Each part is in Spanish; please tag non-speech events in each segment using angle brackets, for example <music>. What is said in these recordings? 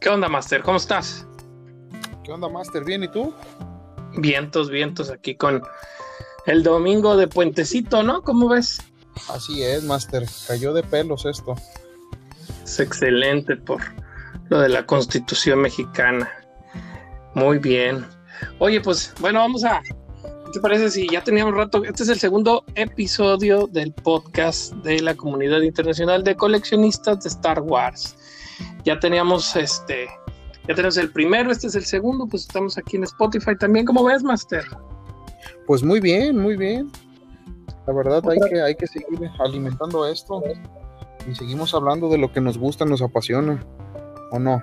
¿Qué onda, Master? ¿Cómo estás? ¿Qué onda, Master? ¿Bien y tú? Vientos, vientos aquí con el domingo de puentecito, ¿no? ¿Cómo ves? Así es, Master. Cayó de pelos esto. Es excelente por lo de la Constitución mexicana. Muy bien. Oye, pues bueno, vamos a. ¿Qué te parece si ya teníamos rato? Este es el segundo episodio del podcast de la comunidad internacional de coleccionistas de Star Wars. Ya teníamos este. Ya tenemos el primero, este es el segundo, pues estamos aquí en Spotify también. ¿Cómo ves, Master? Pues muy bien, muy bien. La verdad hay que, hay que seguir alimentando esto y seguimos hablando de lo que nos gusta, nos apasiona, ¿o no?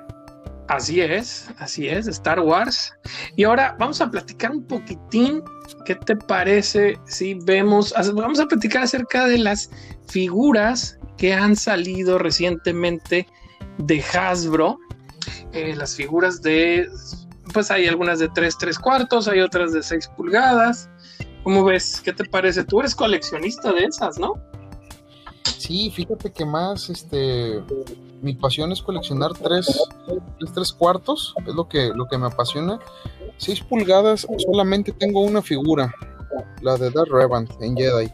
Así es, así es, Star Wars. Y ahora vamos a platicar un poquitín, ¿qué te parece si vemos, vamos a platicar acerca de las figuras que han salido recientemente de Hasbro, eh, las figuras de, pues hay algunas de 3, 3 cuartos, hay otras de 6 pulgadas. ¿Cómo ves? ¿Qué te parece? Tú eres coleccionista de esas, ¿no? Sí, fíjate que más, este, mi pasión es coleccionar 3, 3, cuartos, es lo que, lo que me apasiona. 6 pulgadas, solamente tengo una figura, la de Darth Revan en Jedi.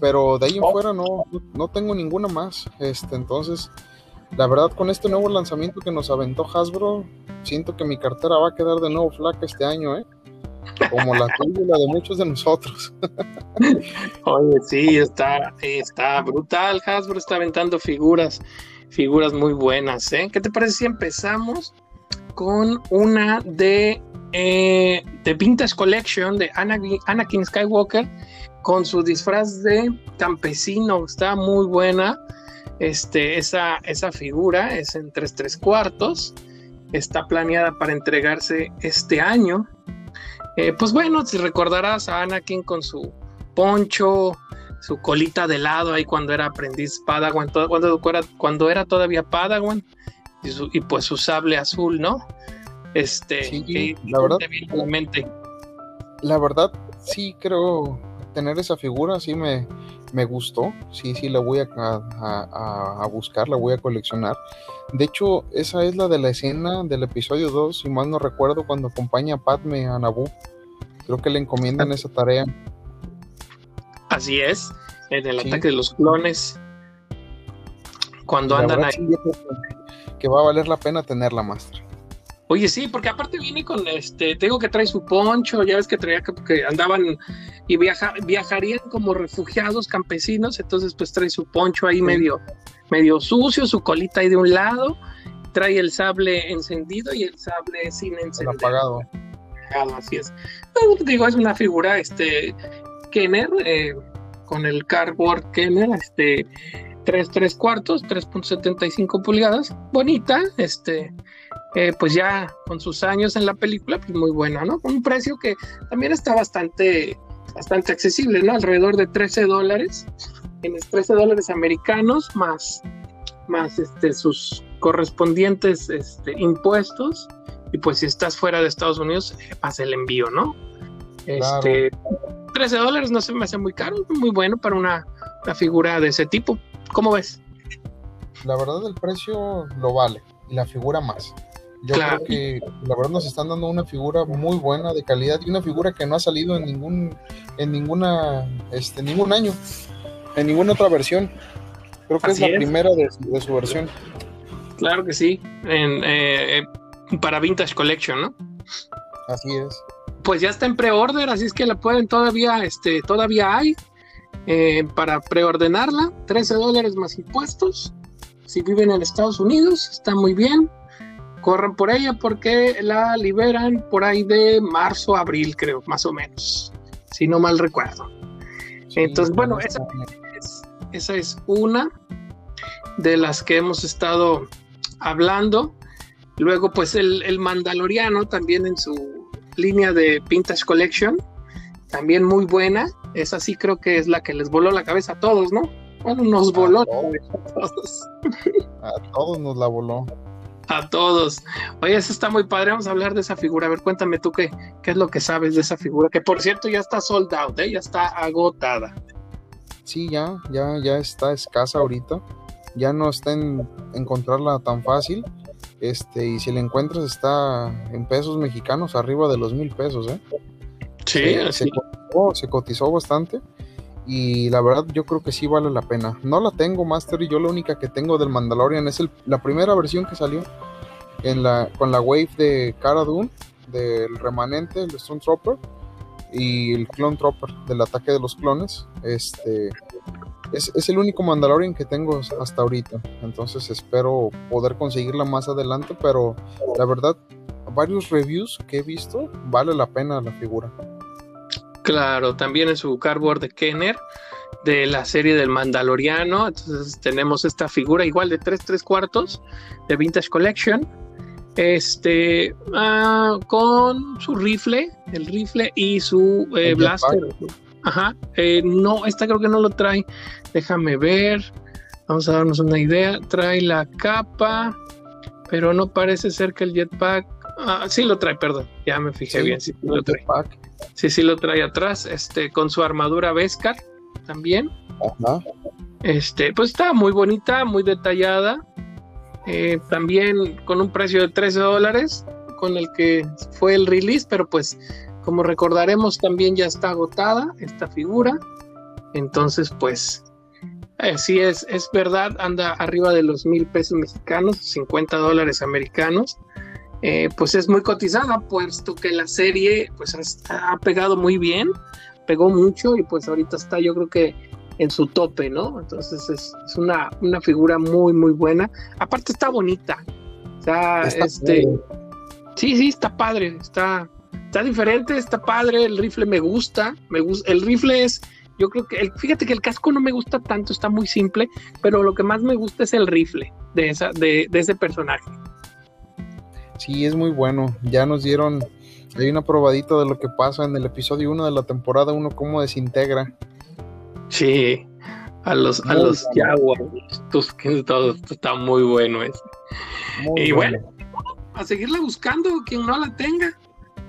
Pero de ahí en fuera no, no tengo ninguna más. Este, entonces, la verdad, con este nuevo lanzamiento que nos aventó Hasbro, siento que mi cartera va a quedar de nuevo flaca este año, ¿eh? Como la <laughs> tuya de muchos de nosotros. <laughs> Oye, sí, está, está brutal. Hasbro está aventando figuras, figuras muy buenas, ¿eh? ¿Qué te parece si empezamos con una de, eh, de Vintage Collection de Anakin Skywalker con su disfraz de campesino? Está muy buena este, esa, esa figura es en 3 3 cuartos, está planeada para entregarse este año. Eh, pues bueno, si recordarás a Anakin con su poncho, su colita de lado ahí cuando era aprendiz Padawan, cuando, cuando era todavía Padawan, y, pues su sable azul, ¿no? Este, sí, la verdad, la verdad, sí creo tener esa figura, sí me, me gustó, sí, sí, la voy a, a, buscar, la voy a coleccionar. De hecho, esa es la de la escena del episodio 2, si mal no recuerdo, cuando acompaña a Padme a Naboo. Creo que le encomiendan esa tarea. Así es, en el ataque de los clones. Cuando andan ahí. que va a valer la pena tenerla, Master. Oye, sí, porque aparte viene con este, tengo que trae su poncho, ya ves que traía que, andaban y viaja, viajarían como refugiados campesinos, entonces pues trae su poncho ahí medio, medio sucio, su colita ahí de un lado, trae el sable encendido y el sable sin encender. Apagado. Así es. digo, es una figura, este, Kenner, eh, con el cardboard Kenner, este, 3 3 cuartos, 3.75 pulgadas, bonita, este, eh, pues ya con sus años en la película, pues muy buena, ¿no? Con un precio que también está bastante, bastante accesible, ¿no? Alrededor de 13 dólares, tienes 13 dólares americanos más, más este, sus correspondientes este, impuestos, y pues si estás fuera de Estados Unidos, eh, pasa el envío, ¿no? Este, 13 dólares no se me hace muy caro, muy bueno para una, una figura de ese tipo. ¿Cómo ves? La verdad el precio lo vale y la figura más. Yo creo que la verdad nos están dando una figura muy buena de calidad y una figura que no ha salido en ningún en ninguna este ningún año en ninguna otra versión. Creo que es la primera de, su versión. Claro que sí, en, eh, para Vintage Collection, ¿no? Así es. Pues ya está en pre-order, así es que la pueden todavía, este, todavía hay eh, para preordenarla, 13 dólares más impuestos. Si viven en Estados Unidos, está muy bien corran por ella porque la liberan por ahí de marzo, abril, creo, más o menos, si no mal recuerdo. Entonces, bueno, esa es, esa es una de las que hemos estado hablando. Luego, pues el, el Mandaloriano también en su línea de Vintage Collection, también muy buena. Esa sí creo que es la que les voló la cabeza a todos, ¿no? Bueno, nos voló a todos. A todos nos la voló a todos. Oye, eso está muy padre. Vamos a hablar de esa figura. A ver, cuéntame tú qué, qué es lo que sabes de esa figura. Que por cierto ya está sold out, ¿eh? ya está agotada. Sí, ya, ya, ya está escasa ahorita. Ya no está en encontrarla tan fácil. Este, y si la encuentras está en pesos mexicanos, arriba de los mil pesos, ¿eh? Sí, se, se, cotizó, bastante. Y la verdad, yo creo que sí vale la pena. No la tengo, Master, y yo la única que tengo del Mandalorian es la primera versión que salió en la, con la wave de Cara Dune, del remanente, el Stone Trooper y el Clone Trooper del ataque de los clones. Este es, es, el único Mandalorian que tengo hasta ahorita. Entonces espero poder conseguirla más adelante. Pero la verdad, varios reviews que he visto, vale la pena la figura. Claro, también en su cardboard de Kenner de la serie del Mandaloriano. Entonces tenemos esta figura igual de 3 3 cuartos de Vintage Collection este, ah, con su rifle, el rifle y su eh, blaster. Ajá, eh, no, esta creo que no lo trae. Déjame ver. Vamos a darnos una idea. Trae la capa, pero no parece ser que el jetpack. Ah, sí lo trae, perdón. Ya me fijé bien. Sí, lo trae. Sí, sí lo trae atrás. Este, con su armadura Beskar también. Ajá. Este, pues está muy bonita, muy detallada. Eh, también con un precio de 13 dólares, con el que fue el release, pero pues como recordaremos también ya está agotada esta figura. Entonces pues eh, sí es, es verdad, anda arriba de los mil pesos mexicanos, 50 dólares americanos. Eh, pues es muy cotizada, puesto que la serie pues ha pegado muy bien, pegó mucho y pues ahorita está yo creo que en su tope, ¿no? Entonces es, una, una, figura muy, muy buena. Aparte está bonita. O sea, este. Sí, sí, está padre. Está, está diferente, está padre. El rifle me gusta. Me gusta. El rifle es. Yo creo que. El, fíjate que el casco no me gusta tanto, está muy simple. Pero lo que más me gusta es el rifle de, esa, de, de ese personaje. Sí, es muy bueno. Ya nos dieron. Hay una probadita de lo que pasa en el episodio 1 de la temporada 1, cómo desintegra Sí, a los, a los Jaguars, está muy bueno ese. y bueno. a seguirla buscando, quien no la tenga.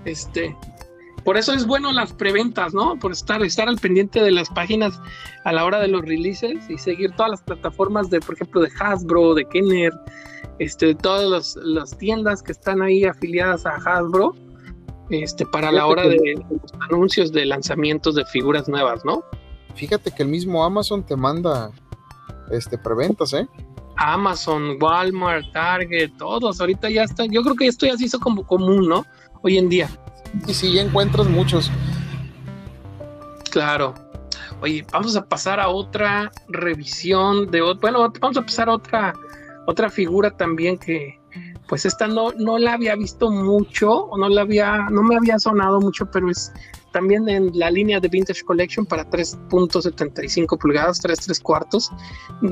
Este, por eso es bueno las preventas, ¿no? Por estar, estar al pendiente de las páginas a la hora de los releases y seguir todas las plataformas de, por ejemplo, de Hasbro, de Kenner, este, todas las tiendas que están ahí afiliadas a Hasbro, este, para la hora de los anuncios de lanzamientos de figuras nuevas, ¿no? Fíjate que el mismo Amazon te manda este preventas, ¿eh? Amazon, Walmart, Target, todos, ahorita ya están, yo creo que esto ya se hizo como común, ¿no? Hoy en día. Y sí, ya encuentras muchos. Claro. Oye, vamos a pasar a otra revisión de, bueno, vamos a pasar a otra, otra figura también que, pues esta no, no la había visto mucho, no la había, no me había sonado mucho, pero es también en la línea de Vintage Collection para 3.75 pulgadas, 3 3 cuartos,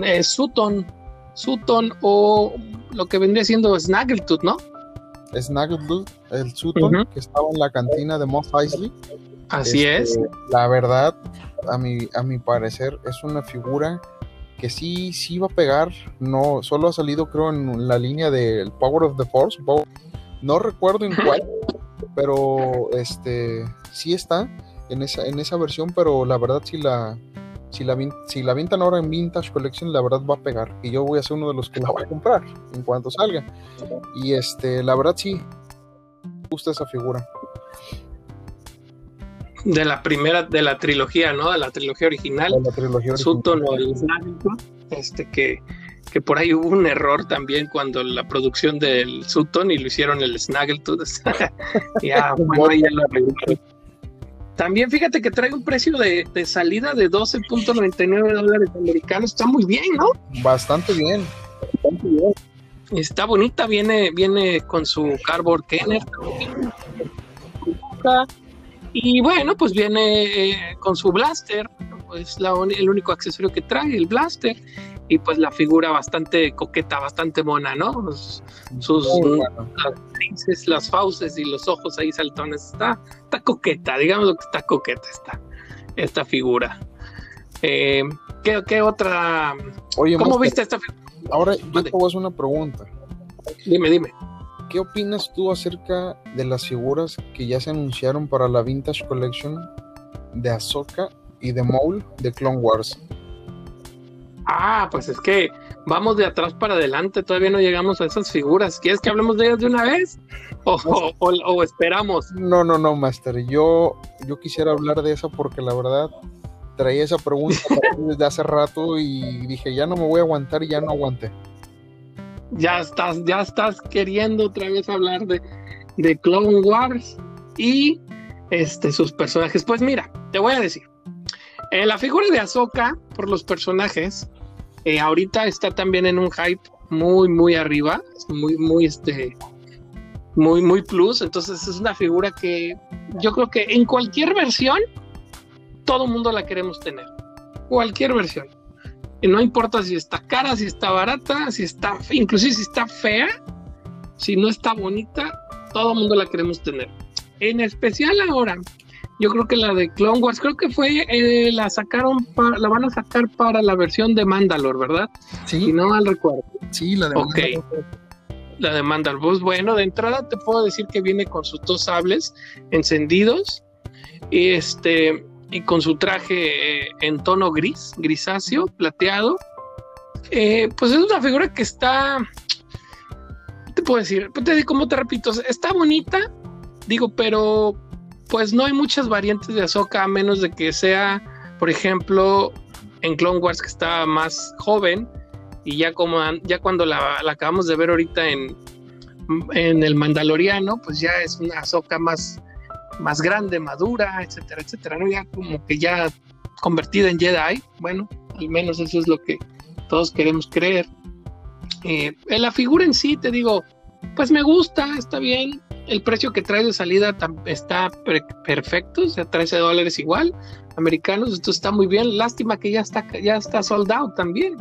eh, Sutton, Sutton o lo que vendría siendo Snaggletooth, ¿no? Snaggletooth, el Sutton que estaba en la cantina de Moss Eisley. Así este, es. La verdad, a mi, a mi parecer, es una figura que sí, sí va a pegar. No, solo ha salido, creo, en la línea del Power of the Force. No recuerdo en cuál, <laughs> pero este sí está en esa, en esa versión, pero la verdad si la, si la, si la ahora en Vintage Collection, la verdad va a pegar. Y yo voy a ser uno de los que la voy a comprar en cuanto salga. Y este, la verdad sí, gusta esa figura. De la primera, de la trilogía, ¿no? De la trilogía original. De la trilogía original. este que que por ahí hubo un error también cuando la producción del Sutton y lo hicieron el Snaggletooth. <laughs> ya, <laughs> bueno, ya lo También fíjate que trae un precio de, salida de 12.99 dólares americanos. Está muy bien, ¿no? Bastante bien. Está bonita, viene, viene con su cardboard Kenner. Y bueno, pues viene eh, con su blaster, pues la, el único accesorio que trae, el blaster y pues la figura bastante coqueta, bastante mona, ¿no? Sus las, fauces y los ojos ahí saltones, está, está coqueta, digamos que está coqueta esta, esta figura. Eh, ¿qué, otra? Oye, ¿Cómo viste esta figura? Ahora yo te voy a hacer una pregunta. Dime, dime. ¿Qué opinas tú acerca de las figuras que ya se anunciaron para la Vintage Collection de Ahsoka y de Maul de Clone Wars? Ah, pues es que vamos de atrás para adelante, todavía no llegamos a esas figuras. ¿Quieres que hablemos de ellas de una vez? <laughs> ¿O, esperamos? No, no, no, Master. Yo, yo quisiera hablar de eso porque la verdad traía esa pregunta <laughs> desde hace rato y dije, ya no me voy a aguantar y ya no aguanté. Ya estás, ya estás queriendo otra vez hablar de, de Clone Wars y este, sus personajes. Pues mira, te voy a decir. Eh, la figura de Ahsoka, por los personajes, eh, ahorita está también en un hype muy, muy arriba, muy, muy, este, muy, muy plus. Entonces es una figura que yo creo que en cualquier versión, todo mundo la queremos tener. Cualquier versión. No importa si está cara, si está barata, si está, inclusive si está fea, si no está bonita, todo mundo la queremos tener. En especial ahora yo creo que la de Clone Wars, creo que fue, eh, la sacaron, la van a sacar para la versión de Mandalore, ¿verdad? Sí. Si no mal recuerdo. Sí, la de Ok. La de Mandalore. Pues bueno, de entrada te puedo decir que viene con sus dos sables encendidos y este y con su traje eh, en tono gris, grisáceo, plateado. Eh, pues es una figura que está, ¿qué te puedo decir? Pues como te repito, está bonita, digo, pero pues no hay muchas variantes de Ahsoka a menos de que sea, por ejemplo, en Clone Wars que está más joven y ya como ya cuando la, acabamos de ver ahorita en, en el Mandaloriano, pues ya es una Ahsoka más, más grande, madura, etcétera, etcétera, ¿no? Ya como que ya convertida en Jedi, bueno, al menos eso es lo que todos queremos creer. Eh, la figura en sí, te digo, pues me gusta, está bien, el precio que trae de salida está perfecto, o sea, 13 dólares igual, americanos, esto está muy bien. Lástima que ya está, ya está soldado también.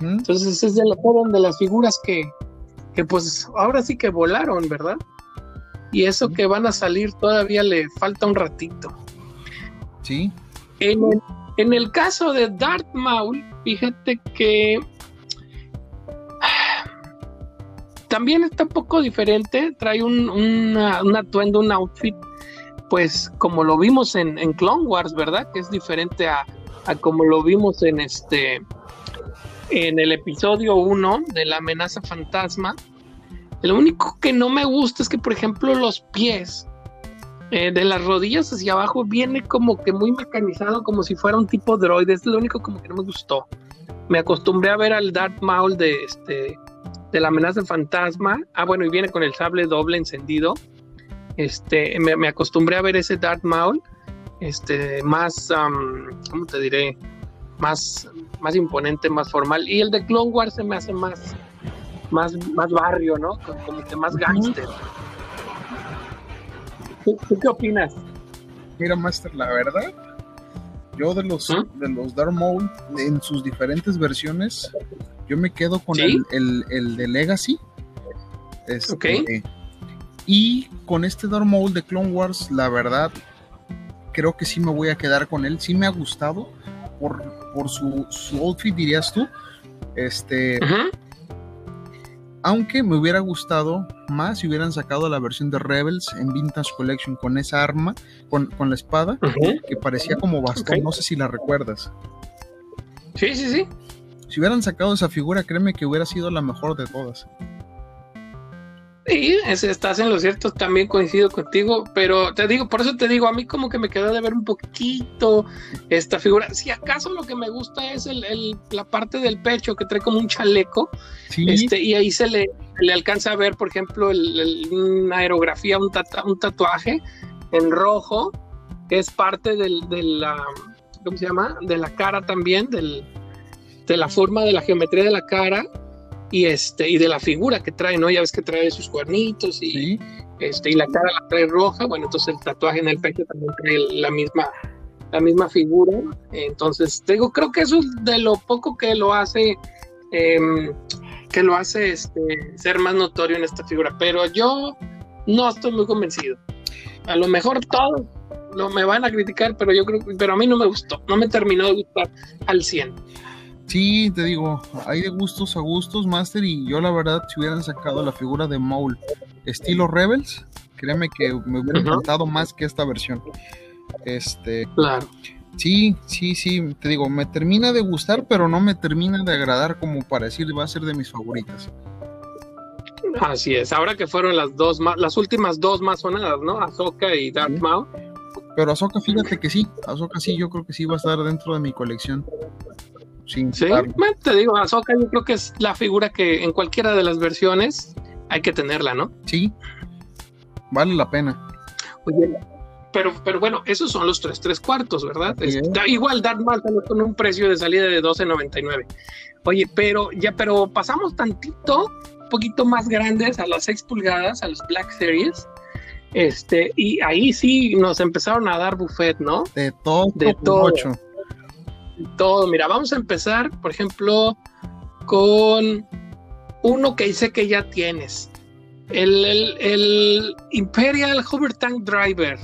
Entonces, es de la, de las figuras que, que, pues, ahora sí que volaron, ¿verdad? Y eso que van a salir todavía le falta un ratito. Sí. En el, en el caso de Darth Maul, fíjate que <sighs> también está un poco diferente, trae un, atuendo, un outfit, pues como lo vimos en, Clone Wars, ¿verdad? Que es diferente a, como lo vimos en este en el episodio 1 de la amenaza fantasma. Lo único que no me gusta es que, por ejemplo, los pies eh, de las rodillas hacia abajo viene como que muy mecanizado, como si fuera un tipo droide. Es lo único como que no me gustó. Me acostumbré a ver al Darth Maul de este de la amenaza fantasma. Ah, bueno, y viene con el sable doble encendido. Este, me, acostumbré a ver ese Darth Maul, este, más, ¿cómo te diré? Más, más imponente, más formal. Y el de Clone Wars se me hace más, más, más barrio, ¿no? Como que más gángster. ¿Tú, qué opinas? Mira, Master, la verdad, yo de los, ¿Mm? de los Darth Maul en sus diferentes versiones, yo me quedo con el, de Legacy. Este, Y con este Darth Maul de Clone Wars, la verdad, creo que sí me voy a quedar con él. Sí me ha gustado por, por su, su outfit, dirías tú. Este. Aunque me hubiera gustado más si hubieran sacado la versión de Rebels en Vintage Collection con esa arma, con, la espada, que parecía como bastón. No sé si la recuerdas. Sí, sí, sí. Si hubieran sacado esa figura, créeme que hubiera sido la mejor de todas. Sí, estás en lo cierto, también coincido contigo, pero te digo, por eso te digo, a mí como que me quedó de ver un poquito esta figura. Si acaso lo que me gusta es el, la parte del pecho que trae como un chaleco, este, y ahí se le, le alcanza a ver, por ejemplo, una aerografía, un, un tatuaje en rojo, que es parte del, de la, ¿cómo se llama? De la cara también, del, de la forma de la geometría de la cara y este y de la figura que trae, ¿no? Ya ves que trae sus cuernitos y este y la cara la trae roja, bueno, entonces el tatuaje en el pecho también trae la misma la misma figura, entonces digo, creo que eso es de lo poco que lo hace em, que lo hace este, ser más notorio en esta figura, pero yo no estoy muy convencido. A lo mejor todos lo, me van a criticar, pero yo creo pero a mí no me gustó, no me terminó de gustar al 100. Sí, te digo, hay de gustos a gustos, Master, y yo la verdad, si hubieran sacado la figura de Maul estilo Rebels, créeme que me hubiera encantado más que esta versión. Este, claro. Sí, sí, sí, te digo, me termina de gustar, pero no me termina de agradar como para decir va a ser de mis favoritas. Así es, ahora que fueron las dos más, las últimas dos más sonadas, ¿no? Ahsoka y Darth Maul. Pero Ahsoka, fíjate que sí, Ahsoka sí, yo creo que sí va a estar dentro de mi colección. Sí, te digo, Ahsoka yo creo que es la figura que en cualquiera de las versiones hay que tenerla, ¿no? Sí, vale la pena. Oye, pero, pero bueno, esos son los tres, tres cuartos, ¿verdad? igual Darth Maul con un precio de salida de 12.99. Oye, pero ya, pero pasamos tantito, un poquito más grandes a las 6 pulgadas, a los Black Series. Este, y ahí sí nos empezaron a dar buffet, ¿no? De todo. De todo. Todo. Mira, vamos a empezar, por ejemplo, con uno que dice que ya tienes. El, el Imperial Hover Tank Driver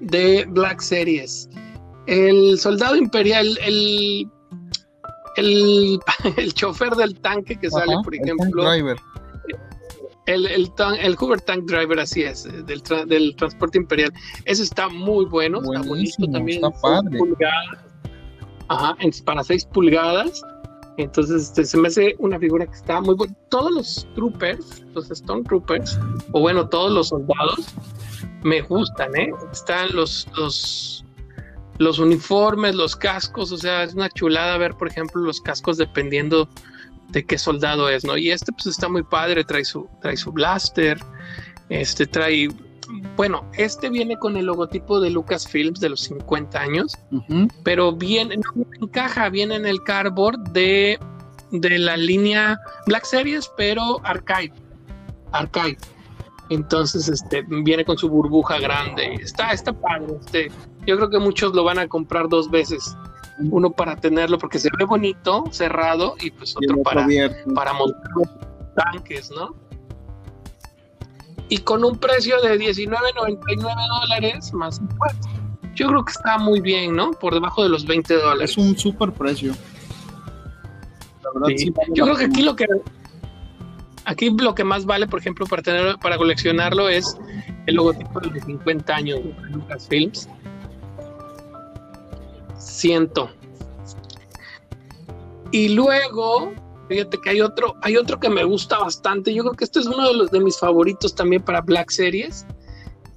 de Black Series. El soldado imperial, el, el, <laughs> el chofer del tanque que sale, por ejemplo. El, el, el, Hoover Tank Driver, así es, del, del transporte imperial. Ese está muy bueno, está bonito también. Está padre. Ajá, para 6 pulgadas. Entonces este, se me hace una figura que está muy buena. Todos los troopers, los Stone Troopers, o bueno, todos los soldados, me gustan, ¿eh? Están los, los, los uniformes, los cascos, o sea, es una chulada ver, por ejemplo, los cascos dependiendo de qué soldado es, ¿no? Y este pues está muy padre, trae su, trae su blaster, este trae, bueno, este viene con el logotipo de Lucasfilms de los 50 años, pero viene, no encaja, viene en el cardboard de, de la línea Black Series, pero Archive, Archive. Entonces, este, viene con su burbuja grande. Está, está padre. Este, yo creo que muchos lo van a comprar dos veces. Uno para tenerlo porque se ve bonito, cerrado, y pues otro para, para montar tanques, ¿no? Y con un precio de $19.99 dólares más impuestos. Yo creo que está muy bien, ¿no? Por debajo de los 20 dólares. Es un super precio. Yo creo que aquí lo que Aquí lo que más vale, por ejemplo, para tener, para coleccionarlo es el logotipo de 50 años de Lucasfilms. Ciento. Y luego, fíjate que hay otro, hay otro que me gusta bastante. Yo creo que este es uno de los de mis favoritos también para Black Series.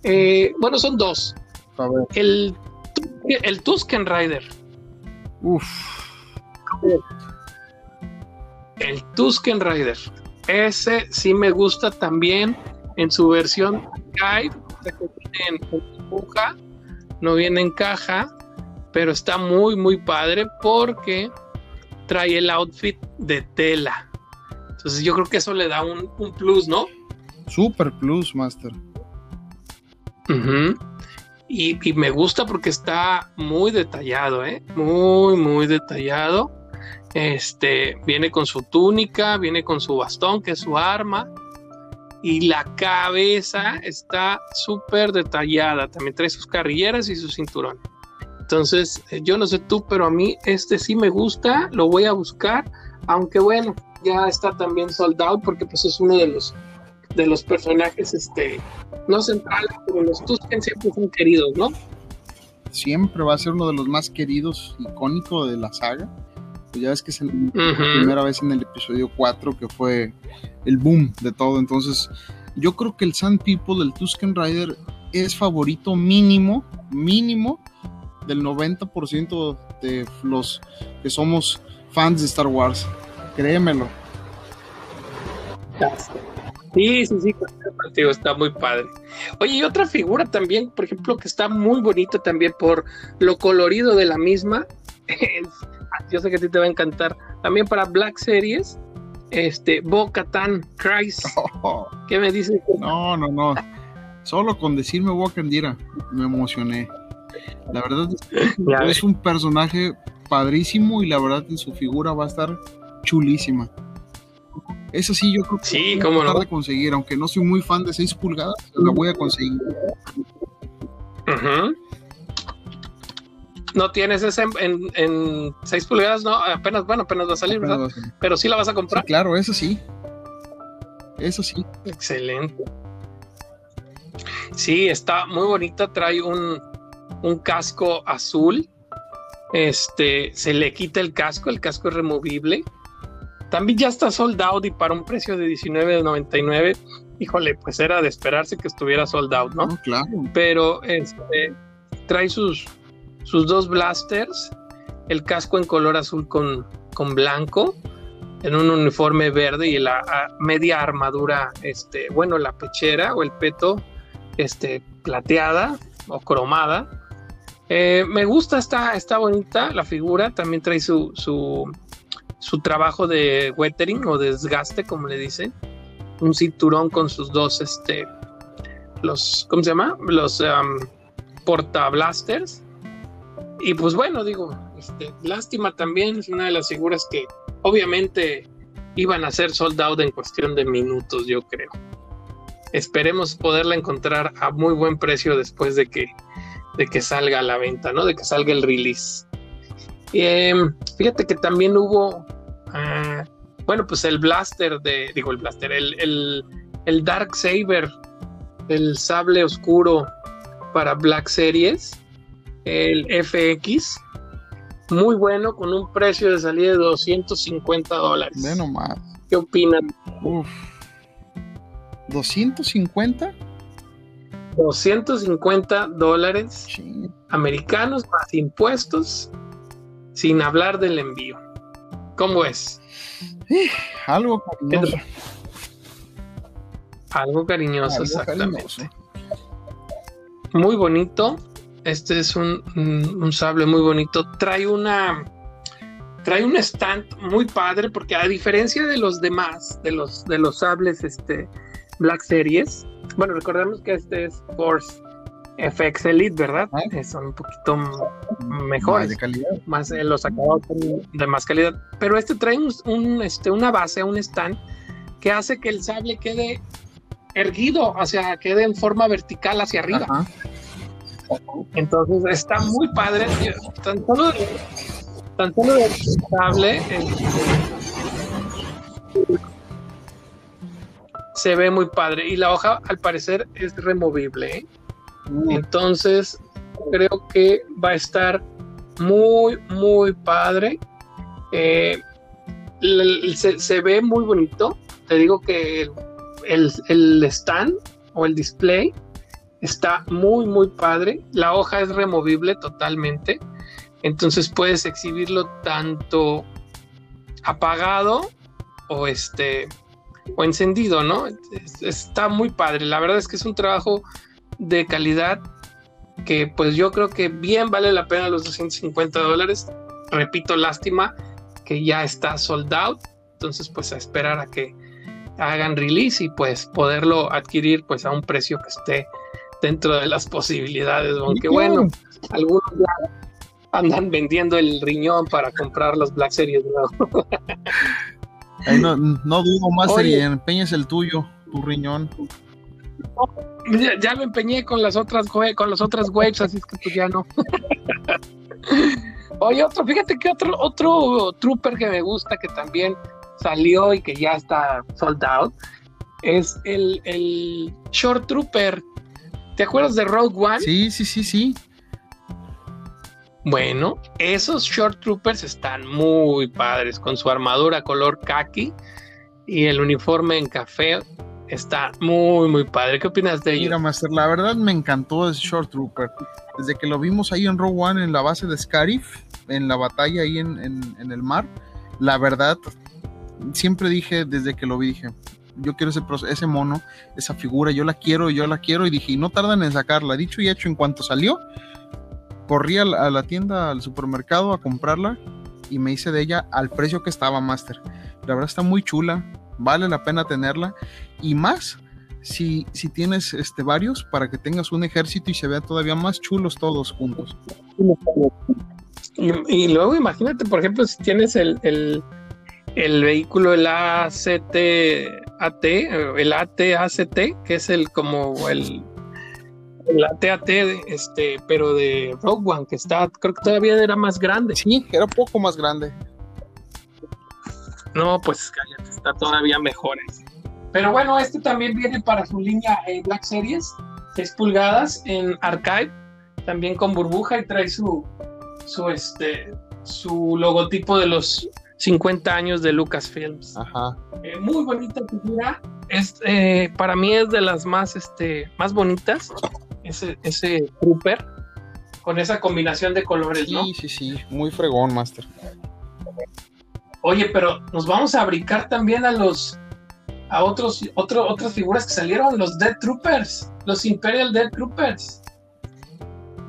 Eh, bueno, son dos. El, el Tusken Rider. Uf. El Tusken Rider. Ese sí me gusta también en su versión Skype, que viene en no viene en caja, pero está muy, muy padre porque trae el outfit de tela. Entonces yo creo que eso le da un, plus, ¿no? Super plus, Master. y, y, me gusta porque está muy detallado, ¿eh? Muy, muy detallado. Este, viene con su túnica, viene con su bastón, que es su arma, y la cabeza está súper detallada. También trae sus carrilleras y su cinturón. Entonces, eh, yo no sé tú, pero a mí este sí me gusta, lo voy a buscar, aunque bueno, ya está también soldado porque pues es uno de los de los personajes este no centrales, pero los Tusken siempre son queridos, ¿no? Siempre va a ser uno de los más queridos, icónico de la saga. Pues ya ves que es la primera vez en el episodio 4 que fue el boom de todo. Entonces, yo creo que el Sand People, el Tusken Rider, es favorito mínimo, mínimo del 90% de los que somos fans de Star Wars. Créemelo. Sí, sí, sí, partido está muy padre. Oye, y otra figura también, por ejemplo, que está muy bonita también por lo colorido de la misma, <laughs> es yo sé que a ti te va a encantar. También para Black Series, este, Bo Katan, Christ. <laughs> ¿Qué me dices? No, no, no. Solo con decirme Bo Kandira me emocioné. La verdad es, <laughs> un personaje padrísimo y la verdad en su figura va a estar chulísima. Eso sí, yo creo que sí, cómo no. de conseguir, aunque no soy muy fan de 6 pulgadas, la voy a conseguir. No tienes ese en, en, 6 pulgadas, no, apenas, bueno, apenas va a salir, ¿verdad? Pero sí la vas a comprar. claro, eso sí. Eso sí. Excelente. Sí, está muy bonita, trae un, un casco azul Este, se le quita el casco, el casco es removible. También ya está sold out y para un precio de $19.99, híjole, pues era de esperarse que estuviera sold out, ¿no? claro. Pero este, trae sus, sus dos blasters, el casco en color azul con, con blanco, en un uniforme verde y la media armadura, este, bueno, la pechera o el peto, este, plateada o cromada. Eh, me gusta, está, bonita la figura, también trae su, su, su trabajo de weathering o desgaste, como le dicen. Un cinturón con sus dos, este, los, ¿cómo se llama? Los um, porta blasters. Y pues bueno, digo, este, lástima también, es una de las figuras que obviamente iban a ser sold en cuestión de minutos, yo creo. Esperemos poderla encontrar a muy buen precio después de que, de que salga a la venta, ¿no? De que salga el release. Em, fíjate que también hubo, ah, bueno, pues el blaster de, digo el blaster, el, el, el Dark Saber, el sable oscuro para Black Series, el FX, muy bueno, con un precio de salida de 250 dólares. Ve nomás. ¿Qué opinan? Uf. ¿250? 250 dólares Sí. americanos más impuestos, sin hablar del envío. ¿Cómo es? Algo cariñoso. Algo cariñoso, Algo exactamente. cariñoso. Muy bonito. Este es un, un- un sable muy bonito. Trae una. Trae un stand muy padre porque a diferencia de los demás, de los, de los sables este, Black Series, bueno, recordemos que este es Force FX Elite, ¿verdad? Ah. Eh, Son un poquito m- Más mejores. de calidad. más eh, los acabados de más calidad. Pero este trae un, un, este, una base, un stand, que hace que el sable quede erguido, o sea, quede en forma vertical hacia arriba. Ajá. Entonces está muy padre. Tan solo, tan solo del sable se ve muy padre. Y la hoja, al parecer, es removible. ¿eh? Entonces, creo que va a estar muy, muy padre. Eh, se, se ve muy bonito. Te digo que el- el stand o el display está muy, muy padre. La hoja es removible totalmente. Entonces puedes exhibirlo tanto apagado o este o encendido, ¿no? Es- Está muy padre. La verdad es que es un trabajo de calidad que pues yo creo que bien vale la pena los 250 dólares. Repito, lástima que ya está sold out. Entonces pues a esperar a que hagan release y pues poderlo adquirir pues a un precio que esté dentro de las posibilidades. Aunque bueno, algunos ya andan vendiendo el riñón para comprar los Black Series nuevos. <laughs> Ahí no, no dudo más Oye. y empeñes el tuyo, tu riñón. ya, ya lo empeñé con las otras con las otras waves, así es que pues ya no. <laughs> Oye, otro, fíjate que otro, otro trooper que me gusta que también salió y que ya está sold out es el, el Short Trooper. ¿Te acuerdas de Rogue One? Sí, sí, sí, sí. Bueno, esos Short Troopers están muy padres con su armadura color khaki y el uniforme en café. Está muy, muy padre. ¿Qué opinas de ellos? Mira, Master, la verdad me encantó ese Short Trooper. Desde que lo vimos ahí en Rogue One en la base de Scarif, en la batalla ahí en, en- el mar, la verdad, siempre dije, desde que lo vi, dije, yo quiero ese, ese mono, esa figura, yo la quiero, yo la quiero, y dije, y no tardan en sacarla. Dicho y hecho, en cuanto salió, corrí a la, a la tienda, al supermercado a comprarla y me hice de ella al precio que estaba, Master. La verdad está muy chula, vale la pena tenerla y más si, si tienes este, varios para que tengas un ejército y se vean todavía más chulos todos juntos. Y, luego imagínate, por ejemplo, si tienes el, el, el vehículo, el ACT, AT, el AT-ACT, que es el como el, el AT-AT, este, pero de Rogue One, que está, creo que todavía era más grande. Sí, era poco más grande. No, pues cállate, está todavía mejor ese. Pero bueno, este también viene para su línea eh, Black Series, 6 pulgadas en Archive, también con burbuja y trae su, su este su logotipo de los 50 años de Lucasfilms. Ajá. Eh, muy bonita figura. Es, eh, para mí es de las más, este, más bonitas. Ese, ese Trooper. Con esa combinación de colores, ¿no? Sí, sí, sí. Muy fregón, Master. Oye, pero nos vamos a brincar también a los a otros otro, otras figuras que salieron, los Dead Troopers, los Imperial Dead Troopers.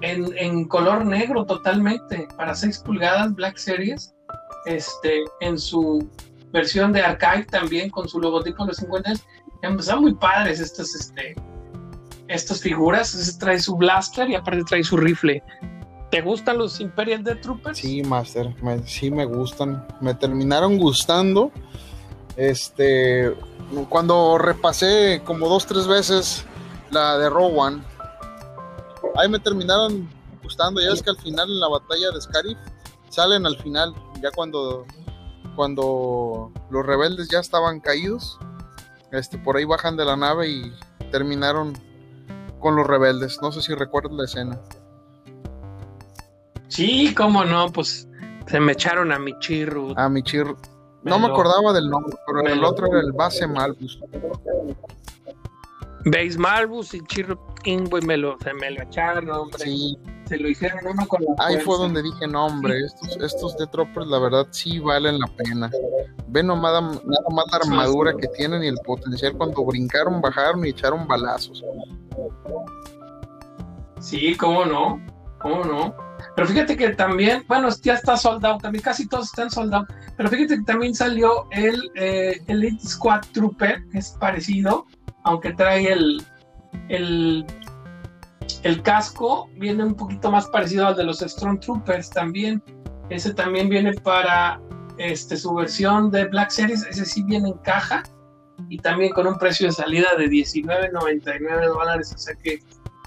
En, en color negro totalmente, para 6 pulgadas Black Series, este, en su versión de Archive también, con su logotipo de los 50 Están muy padres estas, este, estas figuras. Trae su blaster y aparte trae su rifle. ¿Te gustan los Imperial Dead Troopers? Sí, Master, sí me gustan. Me terminaron gustando. Este, cuando repasé como dos, tres veces la de Rowan, ahí me terminaron gustando. Ya es que al final en la batalla de Scarif salen al final, ya cuando, cuando los rebeldes ya estaban caídos. Este, por ahí bajan de la nave y terminaron con los rebeldes. No sé si recuerdas la escena. Sí, cómo no, pues se me echaron a mi chirro. A mi chirro. No me, acordaba del nombre, pero el otro era el base Malbus. Base Malbus y Chirro Ingwe me lo, se me lo echaron, hombre. Sí. Se lo hicieron uno con la Ahí fue donde dije, no, hombre, estos, estos de Troopers, la verdad, sí valen la pena. Ven nomás, nada más la armadura que tienen y el potencial cuando brincaron, bajaron y echaron balazos. Sí, cómo no, cómo no. Pero fíjate que también, bueno, ya está soldado, también casi todos están soldados. Pero fíjate que también salió el eh, Elite Squad Trooper, que es parecido, aunque trae el, el, el casco, viene un poquito más parecido al de los Strong Troopers también. Ese también viene para este, su versión de Black Series, ese sí viene en caja y también con un precio de salida de 19.99 dólares, o sea que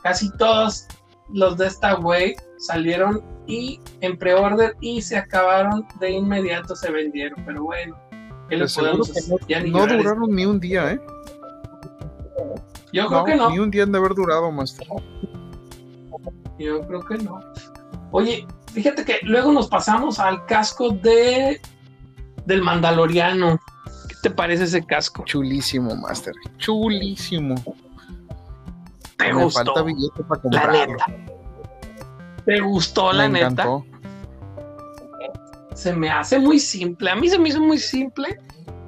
casi todos los de esta wave salieron y en pre-order y se acabaron de inmediato, se vendieron. Pero bueno, ¿qué les podemos no, no duraron ni un día, ¿eh? Yo creo que no. Ni un día han de haber durado, Master. Yo creo que no. Oye, fíjate que luego nos pasamos al casco de del Mandaloriano. ¿Qué te parece ese casco? Chulísimo, Master. Chulísimo. Me, gustó. falta billete para comprarlo. ¿Te gustó la neta? Se me hace muy simple. A mí se me hizo muy simple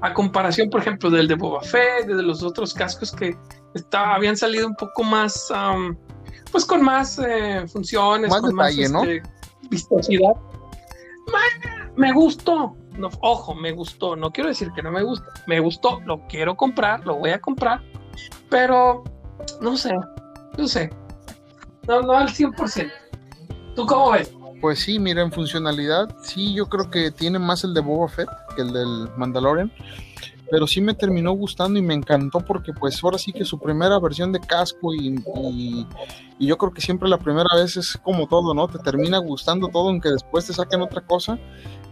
a comparación, por ejemplo, del de Boba Fett, de los otros cascos que habían salido un poco más, pues con más eh, funciones, más con más este, vistosidad. Me gustó. ojo, me gustó. No quiero decir que no me gusta. Me gustó. Lo quiero comprar, lo voy a comprar. Pero no sé, no sé. No, no al 100%. ¿Tú cómo ves? Pues sí, mira, en funcionalidad, sí, yo creo que tiene más el de Boba Fett que el del Mandalorian, pero sí me terminó gustando y me encantó porque pues ahora sí que su primera versión de casco y, y, yo creo que siempre la primera vez es como todo, ¿no? Te termina gustando todo, aunque después te saquen otra cosa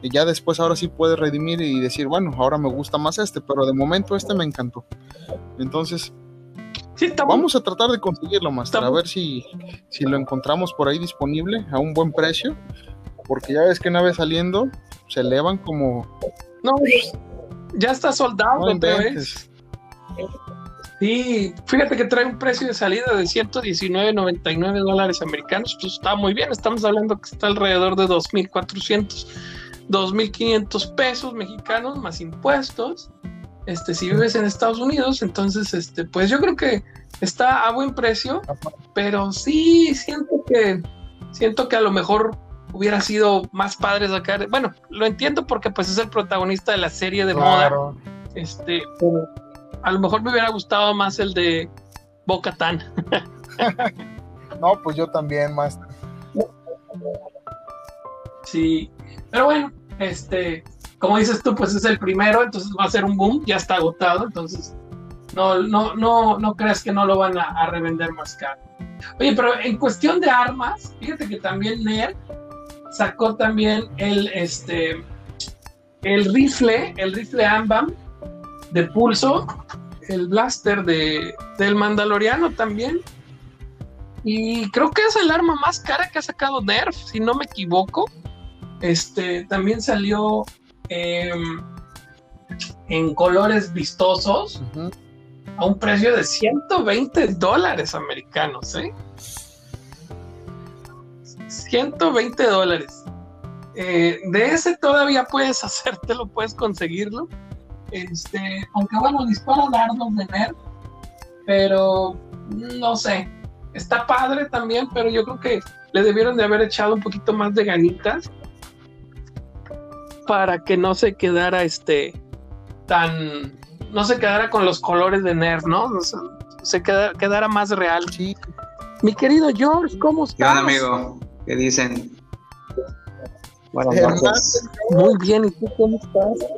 y ya después ahora sí puedes redimir y decir, bueno, ahora me gusta más este, pero de momento este me encantó. Entonces, Vamos a tratar de conseguirlo, más a ver si, si lo encontramos por ahí disponible a un buen precio. Porque ya ves que una vez saliendo se elevan como. No, ya está soldado otra vez. Sí, fíjate que trae un precio de salida de 119.99 dólares americanos. Pues está muy bien. Estamos hablando que está alrededor de 2.400, 2.500 pesos mexicanos más impuestos este, si vives en Estados Unidos, entonces, este, pues yo creo que está a buen precio, pero sí siento que, siento que a lo mejor hubiera sido más padre sacar, bueno, lo entiendo porque pues es el protagonista de la serie de moda, este, a lo mejor me hubiera gustado más el de Boca Tan. <laughs> no, pues yo también, más. Sí, pero bueno, este, como dices tú, pues es el primero, entonces va a ser un boom, ya está agotado, entonces no, no, no, no creas que no lo van a, revender más caro. Oye, pero en cuestión de armas, fíjate que también Nerd sacó también el, este, el rifle, el rifle Ambam de pulso, el blaster de, del Mandaloriano también. Y creo que es el arma más cara que ha sacado Nerf, si no me equivoco Este, también salió em, en colores vistosos a un precio de 120 dólares americanos, ¿eh? 120 dólares. Eh, de ese todavía puedes <laughs> hacértelo, puedes conseguirlo. Este, aunque bueno, dispara dardos de ver, pero no sé. Está padre también, pero yo creo que le debieron de haber echado un poquito más de ganitas para que no se quedara este tan no se quedara con los colores de Nerf, ¿no? se quedara, más real. Sí. Mi querido George, ¿cómo estás? ¿Qué amigo? ¿Qué dicen? Bueno, Muy bien, ¿y tú cómo estás?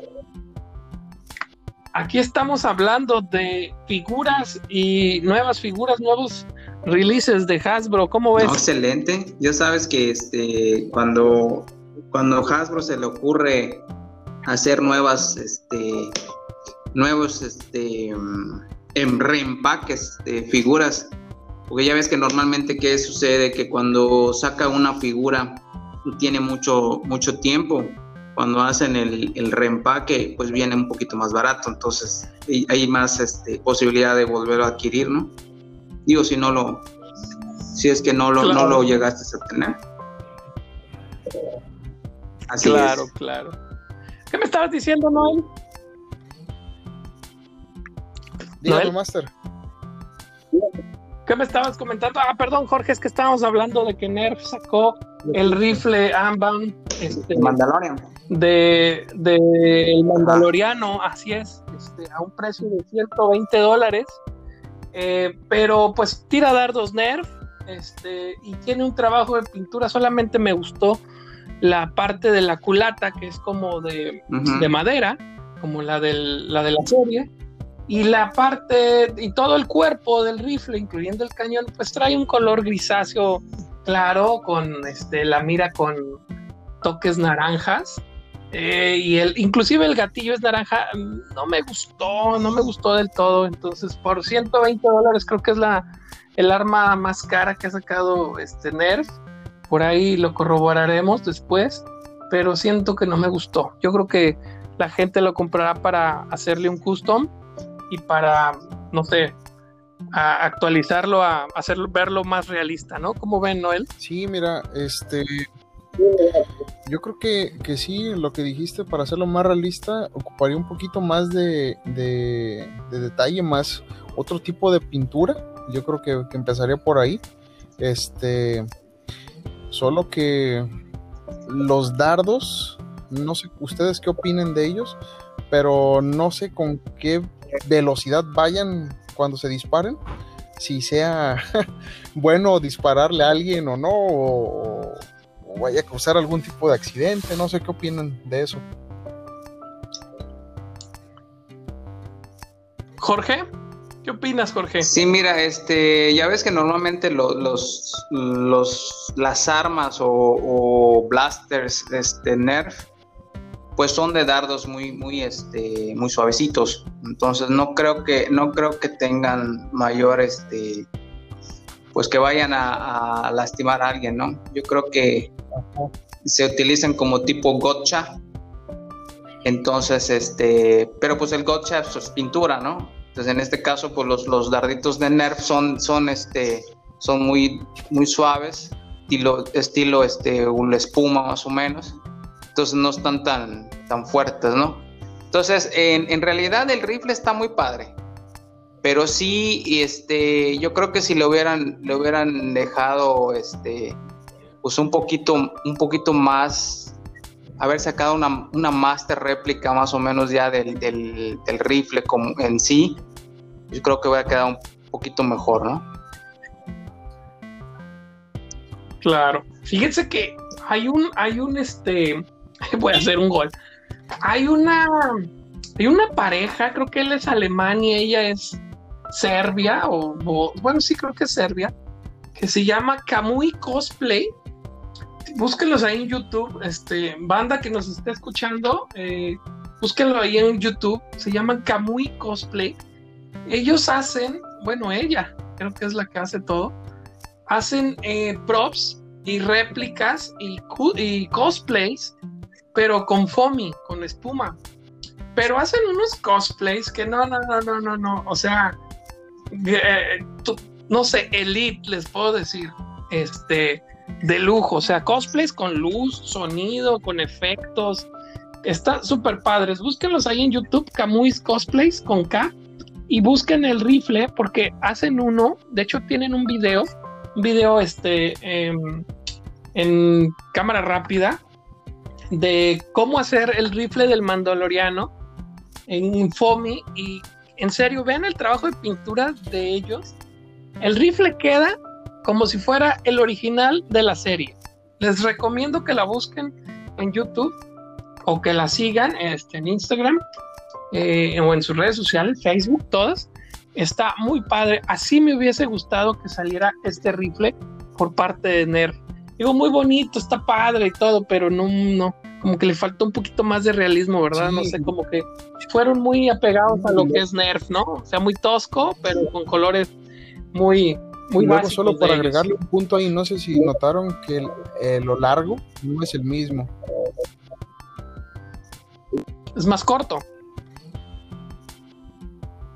Aquí estamos hablando de figuras y nuevas figuras, nuevos releases de Hasbro. ¿Cómo ves? excelente. Ya sabes que este cuando cuando Hasbro se le ocurre hacer nuevas este nuevos este, en reempaques de figuras. Porque ya ves que normalmente qué sucede que cuando saca una figura tiene mucho, mucho tiempo, cuando hacen el, el, reempaque, pues viene un poquito más barato, entonces hay más este, posibilidad de volverlo a adquirir, ¿no? Digo, si no lo, si es que no lo, no lo llegaste a tener. Así claro, claro. ¿Qué me estabas diciendo, Noel? Dígame, Master. ¿Qué me estabas comentando? Ah, perdón, Jorge, es que estábamos hablando de que Nerf sacó el rifle Amban. Este, Mandalorian. De, de el Mandaloriano, así es, este, a un precio de 120 dólares. Eh, pero pues tira dardos Nerf este, y tiene un trabajo de pintura. Solamente me gustó la parte de la culata, que es como de, de madera, como la, del, la de la serie y la parte y todo el cuerpo del rifle, incluyendo el cañón, pues trae un color grisáceo claro, con este, la mira con toques naranjas. Eh, y el, inclusive el gatillo es naranja, no me gustó, no me gustó del todo. Entonces, por 120 dólares creo que es la el arma más cara que ha sacado este Nerf. Por ahí lo corroboraremos después, pero siento que no me gustó. Yo creo que la gente lo comprará para hacerle un custom y para, no sé, a actualizarlo, a hacerlo, verlo más realista, ¿no? ¿Cómo ven, Noel? Sí, mira, este... Yo creo que, que sí, lo que dijiste, para hacerlo más realista, ocuparía un poquito más de, de, detalle, más otro tipo de pintura. Yo creo que, que empezaría por ahí. Este, solo que los dardos, no sé ustedes qué opinen de ellos, pero no sé con qué velocidad vayan cuando se disparen, si sea <laughs> bueno dispararle a alguien o no, o, vaya a causar algún tipo de accidente, no sé qué opinan de eso. Jorge, ¿qué opinas, Jorge? Sí, mira, este, ya ves que normalmente los, los, las armas o, o blasters, este, Nerf, pues son de dardos muy, muy, este, muy suavecitos. Entonces no creo que, no creo que tengan mayor, este, pues que vayan a, lastimar a alguien, ¿no? Yo creo que se utilizan como tipo gotcha. Entonces, este, pero pues el gotcha pues, es pintura, ¿no? Entonces en este caso, pues los, los darditos de Nerf son, son, este, son muy, muy suaves, estilo, estilo, este, una espuma más o menos entonces no están tan, tan fuertes, ¿no? Entonces, en, realidad el rifle está muy padre, pero sí, este, yo creo que si lo hubieran, le hubieran dejado, este, pues un poquito, un poquito más, haber sacado una, una master réplica más o menos ya del, del, rifle como en sí, yo creo que hubiera quedado un poquito mejor, ¿no? Claro. Fíjense que hay un, hay un, este, <laughs> a hacer un gol. Hay una, hay una pareja, creo que él es alemán y ella es Serbia, o, bueno, sí creo que es Serbia, que se llama Kamui Cosplay. Búsquenlos ahí en YouTube, este, banda que nos esté escuchando, eh, búsquenlo ahí en YouTube, se llaman Kamui Cosplay. Ellos hacen, bueno, ella, creo que es la que hace todo, hacen eh, props y réplicas y, y cosplays, pero con foamy, con espuma. Pero hacen unos cosplays que no, no, no, no, no, no. O sea, eh, no sé, elite, les puedo decir. Este, de lujo. O sea, cosplays con luz, sonido, con efectos. Están súper padres. Búsquenlos ahí en YouTube, Camuis Cosplays con K. Y busquen el rifle porque hacen uno. De hecho, tienen un video. Un video este, em, en cámara rápida de cómo hacer el rifle del Mandaloriano en Infomi y en serio, vean el trabajo de pintura de ellos. El rifle queda como si fuera el original de la serie. Les recomiendo que la busquen en YouTube o que la sigan este, en Instagram eh, o en sus redes sociales, Facebook, todas. Está muy padre. Así me hubiese gustado que saliera este rifle por parte de Nerf. Digo, muy bonito, está padre y todo, pero no, no, como que le faltó un poquito más de realismo, ¿verdad? No sé, como que fueron muy apegados a lo que es Nerf, ¿no? O sea, muy tosco, pero con colores muy, muy Luego, solo para agregarle un punto ahí, no sé si notaron que eh, lo largo no es el mismo. Es más corto.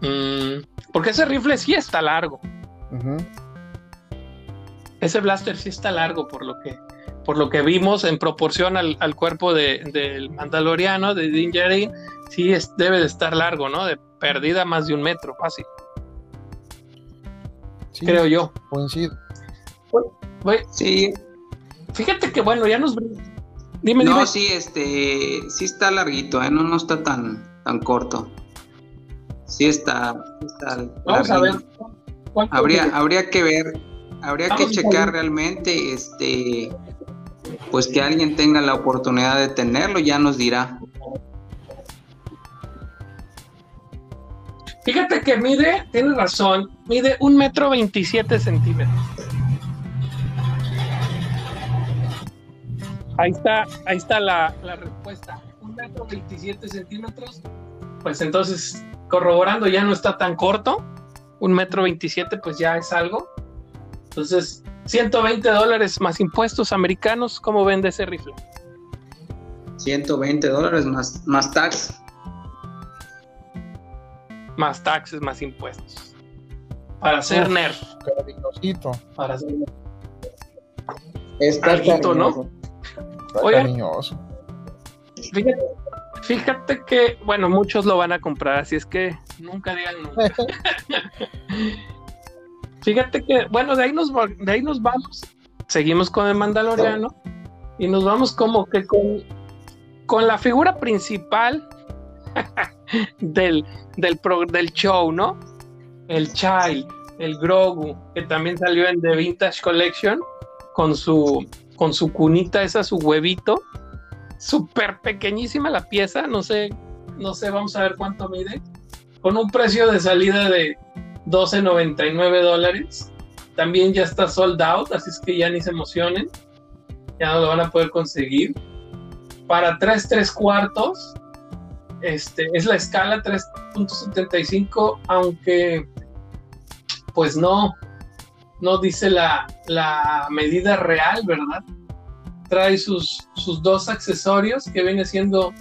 Mm, porque ese rifle sí está largo. Ese blaster sí está largo, por lo que por lo que vimos en proporción al, cuerpo del Mandaloriano, de Din Djarin, sí debe de estar largo, ¿no? De perdida más de un metro, fácil. Creo yo. Coincido. sí. Fíjate que bueno, ya nos... Dime, no, sí, este, sí está larguito, ¿eh? no, no está tan, tan corto. Sí está, Vamos a ver. Habría, habría que ver, habría que checar realmente, este, pues que alguien tenga la oportunidad de tenerlo, ya nos dirá. Fíjate que mide, tiene razón, mide un metro veintisiete centímetros. Ahí está, ahí está la, la respuesta. Un metro veintisiete centímetros. Pues entonces, corroborando, ya no está tan corto. Un metro veintisiete, pues ya es algo. Entonces, 120 dólares más impuestos americanos. ¿Cómo vende ese rifle? 120 dólares más, más tax. Más taxes, más impuestos. Para hacer Nerf. Para hacer Nerf. Está ¿no? cariñoso. Fíjate, fíjate que, bueno, muchos lo van a comprar, así es que nunca digan nunca. <laughs> Fíjate que, bueno, de ahí nos, de ahí nos vamos. Seguimos con el Mandaloriano y nos vamos como que con, con la figura principal <laughs> del, del, del show, ¿no? El Child, el Grogu, que también salió en The Vintage Collection con su, con su cunita, esa, su huevito. Súper pequeñísima la pieza, no sé, no sé, vamos a ver cuánto mide. Con un precio de salida de 12.99 dólares. También ya está sold out, así es que ya ni se emocionen. Ya no lo van a poder conseguir. Para 3 3 cuartos, este, es la escala 3.75, aunque pues no, no dice la, la, medida real, ¿verdad? Trae sus, sus dos accesorios que viene siendo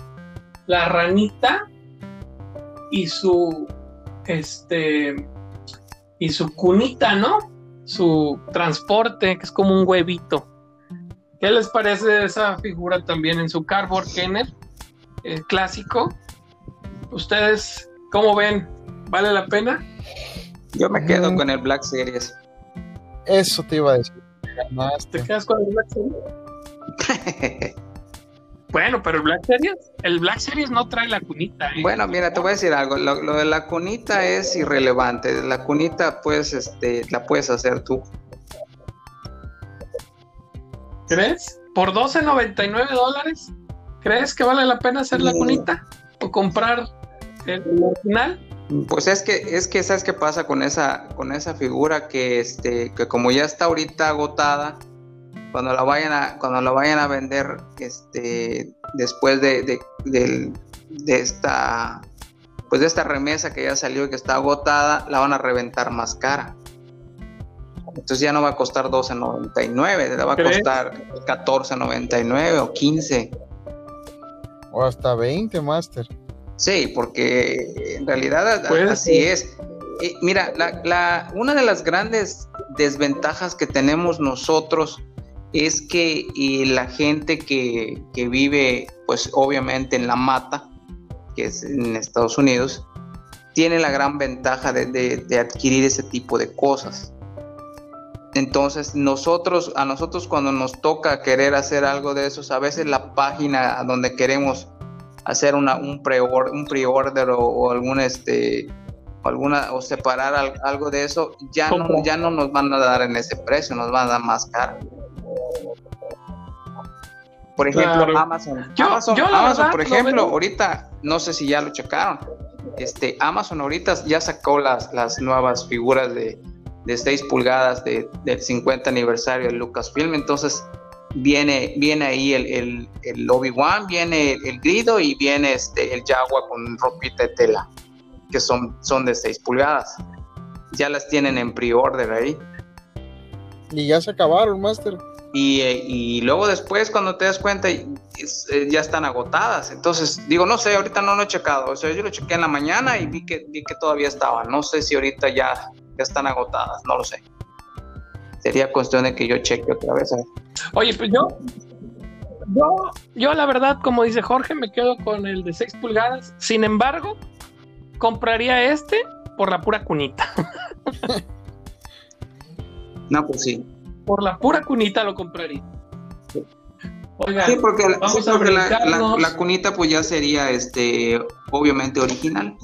la ranita y su este y su cunita, ¿no? Su transporte, que es como un huevito. ¿Qué les parece esa figura también en su cardboard Kenner el clásico? ¿Ustedes cómo ven? ¿Vale la pena? Yo me quedo mm. con el Black Series. Eso te iba a decir. ¿Te quedas con el Black Series? <laughs> Bueno, pero el Black Series, el Black Series no trae la cunita. ¿eh? Bueno, mira, te voy a decir algo. Lo, de la cunita es irrelevante. La cunita, pues, este, la puedes hacer tú. ¿Crees? ¿Por 12.99 dólares? ¿Crees que vale la pena hacer la mm. cunita? ¿O comprar el original? Pues es que, es que, ¿sabes qué pasa con esa, con esa figura que, este, que como ya está ahorita agotada, cuando la vayan a, cuando la vayan a vender este, después de, de, esta pues de esta remesa que ya salió y que está agotada, la van a reventar más cara. Entonces ya no va a costar 12.99, le va a costar 14.99 o 15. O hasta 20, Master. Sí, porque en realidad así es. Mira, la, una de las grandes desventajas que tenemos nosotros es que la gente que, vive, pues obviamente en la mata, que es en Estados Unidos, tiene la gran ventaja de, adquirir ese tipo de cosas. Entonces, nosotros, a nosotros cuando nos toca querer hacer algo de eso, a veces la página donde queremos hacer una, un pre-order un pre -order o, o algún este alguna o separar algo de eso, ya no, ya no nos van a dar en ese precio, nos van a dar más caro. Por ejemplo, Amazon. Amazon, por ejemplo, ahorita, no sé si ya lo checaron. Este, Amazon ahorita ya sacó las, las nuevas figuras de, de 6 pulgadas de, del 50 aniversario de Lucasfilm. Entonces, viene, viene ahí el, el, el Obi-Wan, viene el, Grido y viene este, el Jaguar con ropita de tela, que son, son de 6 pulgadas. Ya las tienen en pre-order ahí. Y ya se acabaron, Master. Eh, y, luego después cuando te das cuenta eh, ya están agotadas. Entonces, digo, no sé, ahorita no lo he checado. O sea, yo lo chequé en la mañana y vi que, vi que todavía estaban. No sé si ahorita ya, ya están agotadas, no lo sé. Sería cuestión de que yo cheque otra vez. Oye, pues yo, yo, yo la verdad, como dice Jorge, me quedo con el de 6 pulgadas. Sin embargo, compraría este por la pura cunita. <laughs> no, pues sí por la pura cunita lo compraría. sí, porque, la, cunita pues ya sería este obviamente original.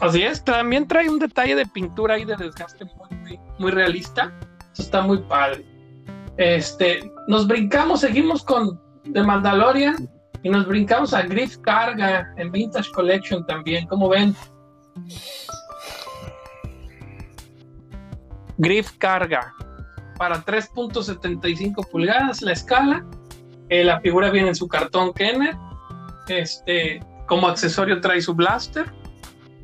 Así es, también trae un detalle de pintura ahí de desgaste muy, muy, realista. Eso está muy padre. Este, nos brincamos, seguimos con The Mandalorian y nos brincamos a Griff Carga en Vintage Collection también. ¿Cómo ven? Griff Carga para 3.75 pulgadas la escala. Eh, la figura viene en su cartón Kenner. Este, como accesorio trae su blaster.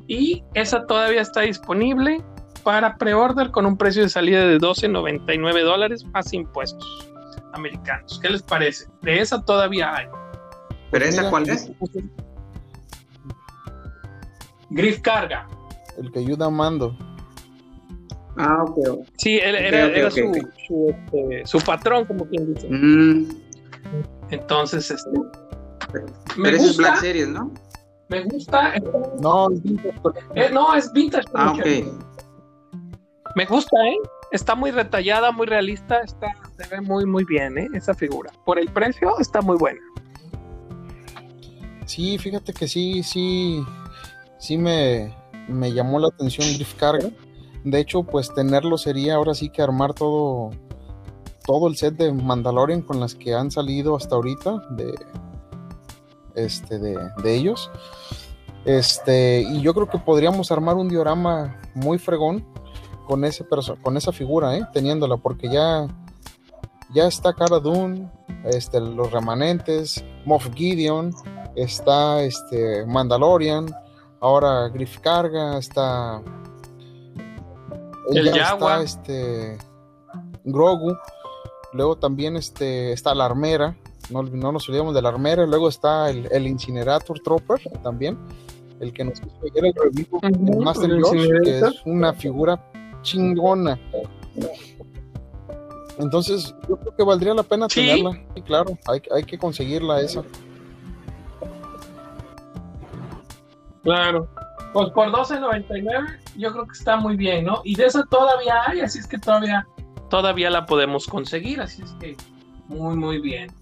Y esa todavía está disponible para pre-order con un precio de salida de 12.99 dólares más impuestos americanos. ¿Qué les parece? De esa todavía hay. ¿Pero esa cuál es? Griff Carga. El que ayuda a Mando. Ah, ok. Sí, él, era, su, este, su, patrón, como quien dice. Mm. Entonces, este. Me gusta, es Black Series, ¿no? Me gusta. No, es vintage. Eh, no, es vintage. Ah, ok. Me gusta, ¿eh? Está muy retallada, muy realista. Está, se ve muy, muy bien, ¿eh? Esa figura. Por el precio, está muy buena. Sí, fíjate que sí, sí. Sí me, me llamó la atención Griff Carga de hecho, pues tenerlo sería ahora sí que armar todo, todo el set de Mandalorian con las que han salido hasta ahorita de, este, de, ellos. Este, y yo creo que podríamos armar un diorama muy fregón con, ese con esa figura, ¿eh? teniéndola, porque ya, ya está Cara Dune, este, los remanentes, Moff Gideon, está este, Mandalorian, ahora Griff Carga, está el ya Está, este, Grogu. Luego también este, está la armera. No, nos olvidemos de la armera. Luego está el, el Incinerator Trooper también. El que nos hizo el revivo Master que es una figura chingona. Entonces, yo creo que valdría la pena tenerla. Sí, claro, hay, hay que conseguirla esa. Claro. Pues por 12.99 yo creo que está muy bien, ¿no? Y de esa todavía hay, así es que todavía, todavía la podemos conseguir, así es que muy, muy bien.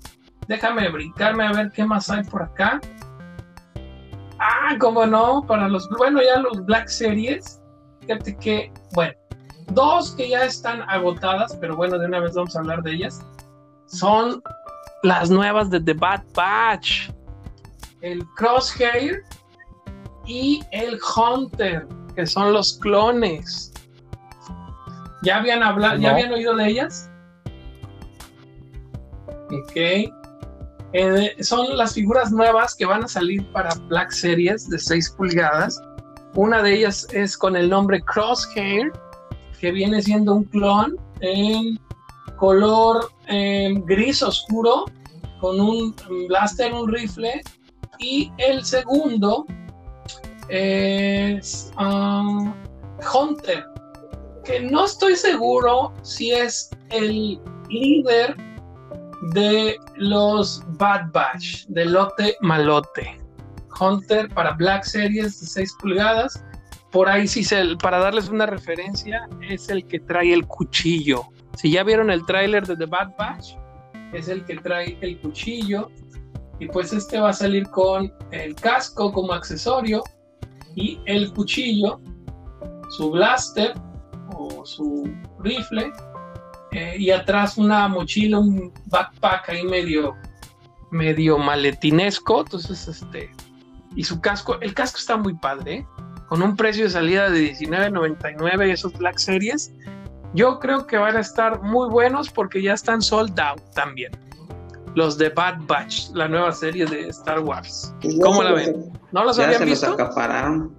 Déjame brincarme a ver qué más hay por acá. Ah, cómo no, para los, bueno, ya los Black Series. Fíjate que, bueno, dos que ya están agotadas, pero bueno, de una vez vamos a hablar de ellas. Son las nuevas de The Bad Batch. El Crosshair y el Hunter, que son los clones. ¿Ya habían hablado, ya habían oído de ellas? Ok. Eh, son las figuras nuevas que van a salir para Black Series de 6 pulgadas. Una de ellas es con el nombre Crosshair, que viene siendo un clon en color em, gris oscuro, con un blaster, un rifle. Y el segundo es um, Hunter, que no estoy seguro si es el líder de los Bad Batch, de lote malote. Hunter para Black Series de 6 pulgadas. Por ahí sí, se, para darles una referencia, es el que trae el cuchillo. Si ya vieron el tráiler de The Bad Batch, es el que trae el cuchillo. Y pues este va a salir con el casco como accesorio y el cuchillo, su blaster o su rifle eh, y atrás una mochila, un backpack ahí medio, medio maletinesco. Entonces, este, y su casco, el casco está muy padre, ¿eh? con un precio de salida de $19.99 esos Black Series. Yo creo que van a estar muy buenos porque ya están sold out también. Los de Bad Batch, la nueva serie de Star Wars. ¿Cómo la ven? ¿No los habían visto? Los acapararon.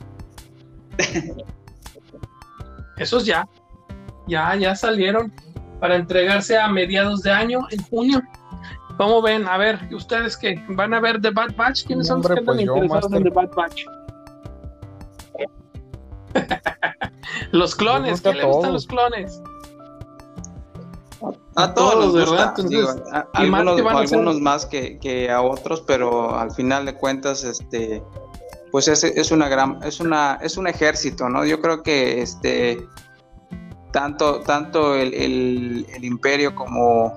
Esos ya. Ya, ya salieron para entregarse a mediados de año, en junio. ¿Cómo ven? A ver, ¿ustedes qué? ¿Van a ver The Bad Batch? ¿Quiénes son los que están pues interesados en The Bad Batch? <laughs> los clones, ¿qué le gustan los clones? A, todos, ¿verdad? algunos, más que, que, a otros, pero al final de cuentas, este, pues es, es una gran, es una, es un ejército, ¿no? Yo creo que este tanto, tanto el, imperio como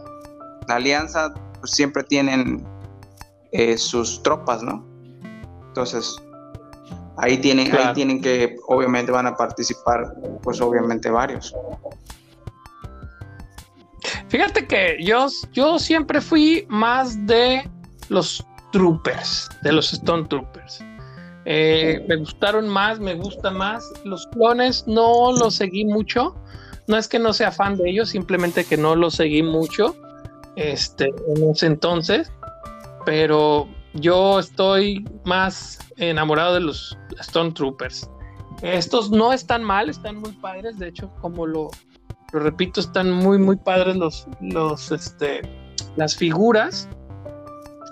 la alianza pues, siempre tienen eh, sus tropas, ¿no? Entonces, ahí tienen, ahí tienen que, obviamente van a participar, pues obviamente varios. Fíjate que yo, yo siempre fui más de los troopers, de los Stone Troopers. Eh, me gustaron más, me gusta más. Los clones no los seguí mucho no es que no sea fan de ellos, simplemente que no los seguí mucho este, en ese entonces, pero yo estoy más enamorado de los Stone Troopers. Estos no están mal, están muy padres, de hecho, como lo, lo repito, están muy, muy padres los, los, este, las figuras.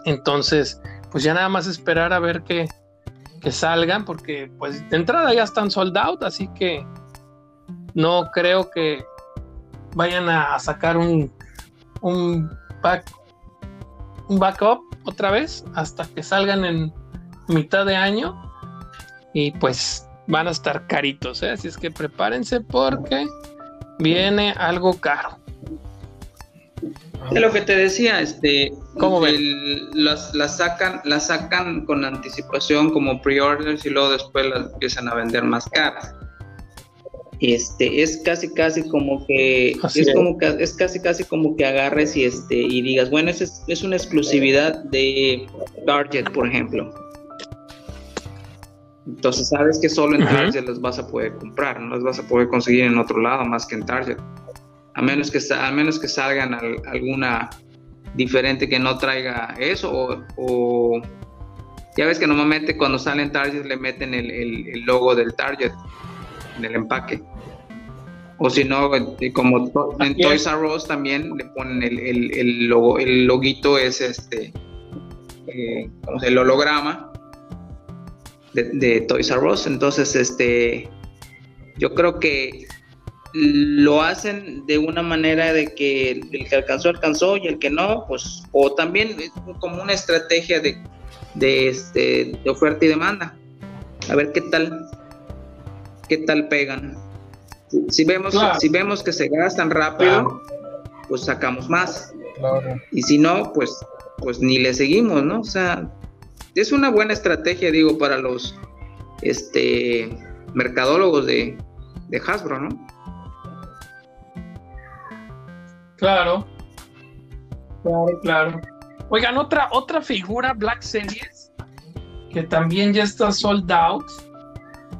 Entonces, pues ya nada más esperar a ver que, que salgan, porque pues de entrada ya están sold out, así que no creo que vayan a sacar un, un, back, un backup otra vez hasta que salgan en mitad de año y pues van a estar caritos, ¿eh? así es que prepárense porque viene algo caro. Es lo que te decía, este, ¿Cómo las, las, sacan, las sacan con anticipación como pre-orders y luego después las empiezan a vender más caras. Este es casi casi como que es, como que es casi casi como que agarres y este y digas bueno es, es una exclusividad de Target por ejemplo entonces sabes que solo en Target las vas a poder comprar no las vas a poder conseguir en otro lado más que en Target. A menos que a menos que salgan alguna diferente que no traiga eso o, ya ves que normalmente cuando sale en Target le meten el, el logo del Target en el empaque. O si no, como en Toys R Us también le ponen el, el, el, logo, el loguito es este, eh, el holograma de, Toys R Us. Entonces, este, yo creo que lo hacen de una manera de que el que alcanzó, alcanzó y el que no, pues, o también como una estrategia de, de, este, de oferta y demanda. A ver qué tal, qué tal pegan. Si vemos, si vemos que se gastan rápido, pues sacamos más. Y si no, pues, pues ni le seguimos, ¿no? O sea, es una buena estrategia, digo, para los este mercadólogos de, de Hasbro, ¿no? Claro. Claro, claro. Oigan, otra, otra figura Black Series que también ya está sold out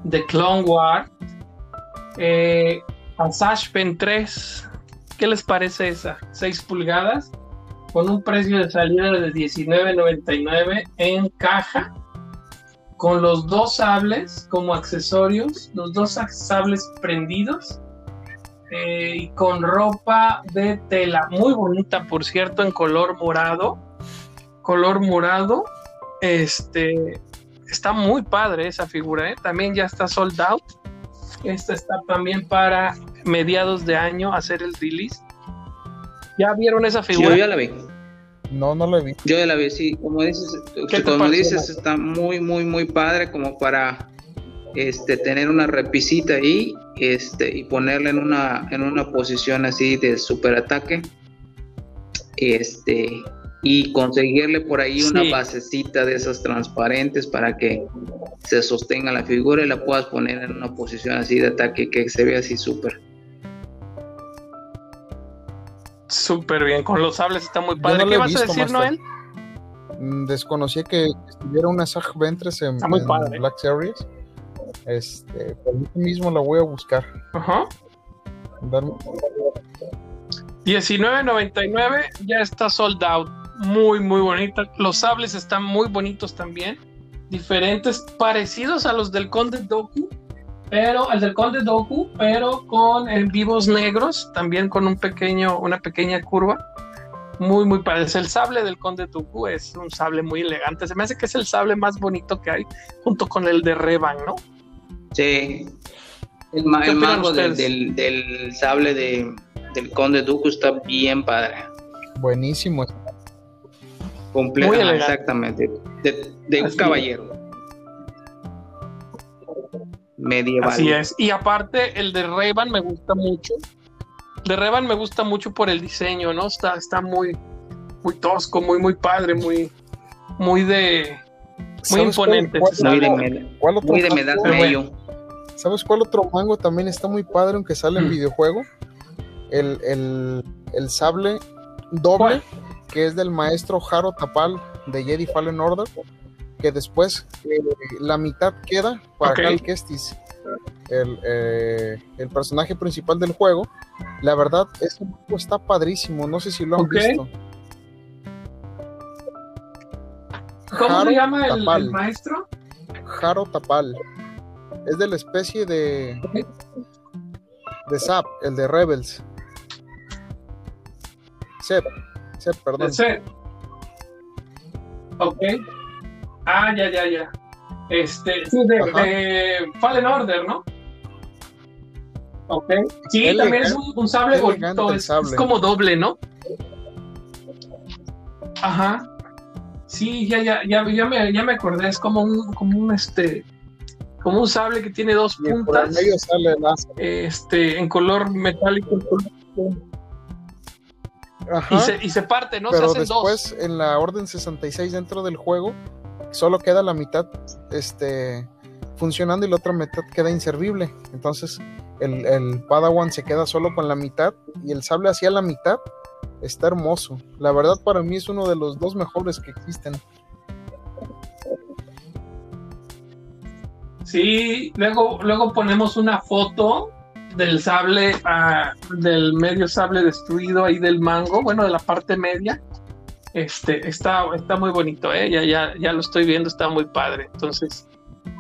de Clone War eh, Pen 3, ¿qué les parece esa? 6 pulgadas con un precio de salida de $19.99 en caja con los dos sables como accesorios, los dos sables prendidos eh, y con ropa de tela muy bonita, por cierto, en color morado, color morado, este, está muy padre esa figura, ¿eh? también ya está sold out, esta está también para mediados de año hacer el release. ¿Ya vieron esa figura? Yo ya la vi. No, no lo he visto. Yo ya la vi, sí. Como dices, como dices, está muy, muy, muy padre como para este, tener una repisita ahí este, y ponerla en una, en una posición así de super ataque. Este, y conseguirle por ahí una basecita de esas transparentes para que se sostenga la figura y la puedas poner en una posición así de ataque que se vea así súper. Súper bien, con los sables está muy padre. ¿Qué vas a decir, Noel? Mm, desconocí que estuviera una Sag Ventres en, Black Series. Este, por mí mismo la voy a buscar. Ajá. 19.99 ya está sold out. Muy, muy bonita. Los sables están muy bonitos también. Diferentes, parecidos a los del Conde Doku pero el del Conde Doku, pero con en vivos negros, también con un pequeño, una pequeña curva. Muy, muy parece. El sable del Conde Doku es un sable muy elegante. Se me hace que es el sable más bonito que hay, junto con el de Revan, ¿no? Sí. El, mango del, del, sable de, del Conde Dooku está bien padre. Buenísimo. Completo, exactamente. De, de un caballero medieval. Así es. Y aparte, el de Revan me gusta mucho. De Revan me gusta mucho por el diseño, ¿no? Está, está muy, muy tosco, muy, muy padre, muy, muy de. Muy imponente. muy, de, ¿Sabes cuál otro mango también está muy padre, aunque sale en mm. videojuego? El, el, el sable doble, que es del maestro Haro Tapal de Jedi Fallen Order que después eh, la mitad queda para Cal Kestis, el, eh, el, personaje principal del juego. La verdad, este juego está padrísimo, no sé si lo han visto. ¿Cómo se llama el, maestro? Jaro Tapal. Es de la especie de. de Zap, el de Rebels. Sep, Sep, perdón. Ok. Ah, ya, ya, ya. Este, sí, de, Fallen Order, ¿no? Ok. Sí, también es un, sable bonito, es, como doble, ¿no? Ajá. Sí, ya, ya, ya, ya, me, ya me acordé, es como un, como un este, como un sable que tiene dos puntas. este, en color metálico, Ajá, y, se, y se parte, ¿no? Pero se después, en la Orden 66 dentro del juego, solo queda la mitad este, funcionando y la otra mitad queda inservible. Entonces el, Padawan se queda solo con la mitad y el sable hacia la mitad está hermoso. La verdad para mí es uno de los dos mejores que existen. Sí, luego, luego ponemos una foto del sable, ah, del medio sable destruido ahí del mango, bueno, de la parte media, este, está, está muy bonito, ¿eh? ya, ya, ya lo estoy viendo, está muy padre. Entonces,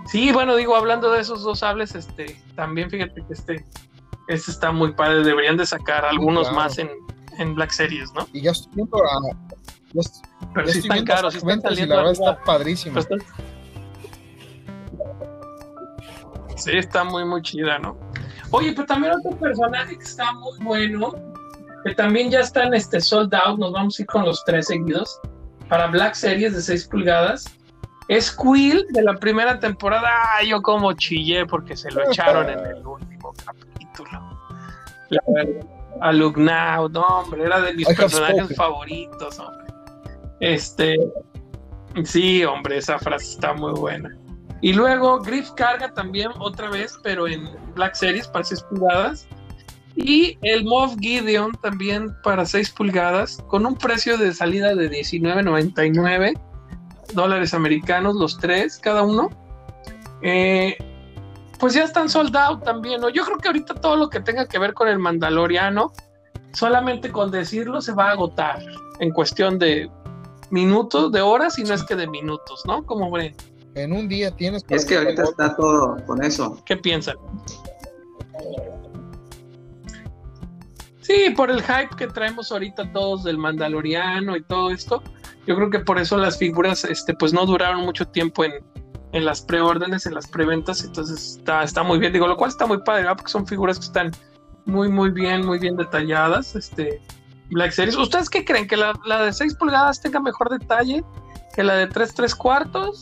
sí, bueno, digo, hablando de esos dos sables, este, también fíjate que este, este está muy padre. Deberían de sacar algunos más en, en, Black Series, ¿no? Y ya estoy viendo a. pero sí están caros, están saliendo. La verdad está padrísimo. Sí, está muy, muy chida, ¿no? Oye, pero también otro personaje que está muy bueno que también ya están este, sold out, nos vamos a ir con los tres seguidos, para Black Series de 6 pulgadas. Es Quill de la primera temporada. Ah, yo como chillé porque se lo <laughs> echaron en el último capítulo. a Luke Now, no, hombre, era de mis personajes favoritos, hombre. Este, sí, hombre, esa frase está muy buena. Y luego Griff carga también otra vez, pero en Black Series para 6 pulgadas y el Moff Gideon también para 6 pulgadas, con un precio de salida de 19.99 dólares americanos, los tres, cada uno. Eh, pues ya están sold out también, ¿no? Yo creo que ahorita todo lo que tenga que ver con el Mandaloriano, solamente con decirlo se va a agotar en cuestión de minutos, de horas, y no es que de minutos, ¿no? Como ven. En un día tienes. Es que ahorita está todo con eso. ¿Qué piensan? Sí, por el hype que traemos ahorita todos del Mandaloriano y todo esto. Yo creo que por eso las figuras, este, pues no duraron mucho tiempo en, en las preórdenes, en las preventas. Entonces está, está muy bien. Digo, lo cual está muy padre, ¿verdad? porque son figuras que están muy, muy bien, muy bien detalladas. Este, Black Series. ¿Ustedes qué creen? ¿Que la, la de 6 pulgadas tenga mejor detalle que la de 3 3 cuartos?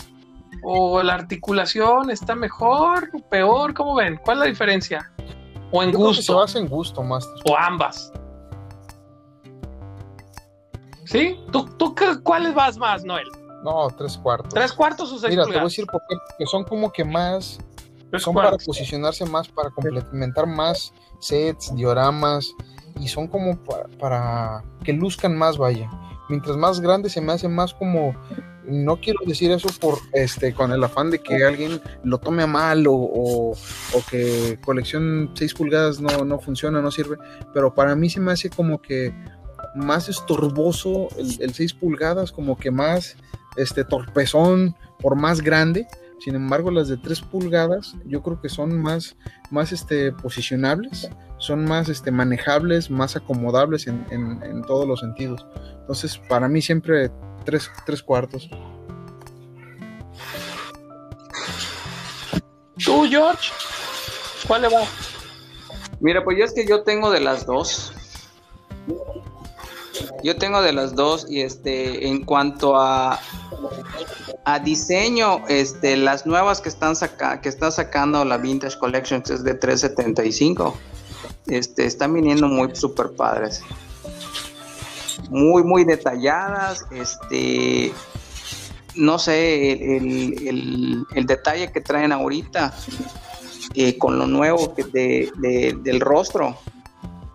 ¿O la articulación está mejor peor? ¿Cómo ven? ¿Cuál es la diferencia? ¿O en Yo creo que se gusto? basa en gusto, Master. ¿O ambas? ¿Sí? ¿Tú, tú cuáles vas más, Noel? No, tres cuartos. ¿Tres cuartos o seis Mira, te voy a decir por qué. Porque son como que más. Tres son para posicionarse más, para complementar más sets, dioramas. Y son como para, para que luzcan más, vaya. Mientras más grande se me hace más como. No quiero decir eso por este con el afán de que alguien lo tome a mal o, o- que colección 6 pulgadas no, no funciona, no sirve. Pero para mí se me hace como que más estorboso el, el 6 pulgadas, como que más este torpezón por más grande. Sin embargo, las de 3 pulgadas yo creo que son más, más este, posicionables, son más este, manejables, más acomodables en, en- en todos los sentidos. Entonces, para mí siempre 3 tres cuartos. ¿Tú, George? ¿Cuál le va? Mira, pues yo es que yo tengo de las dos. Yo tengo de las dos y este en cuanto a a diseño, este las nuevas que están saca, que está sacando la Vintage Collection que es de 375. Este están viniendo muy super padres. Muy muy detalladas, este no sé, el, el- detalle que traen ahorita eh, con lo nuevo de, de- del rostro.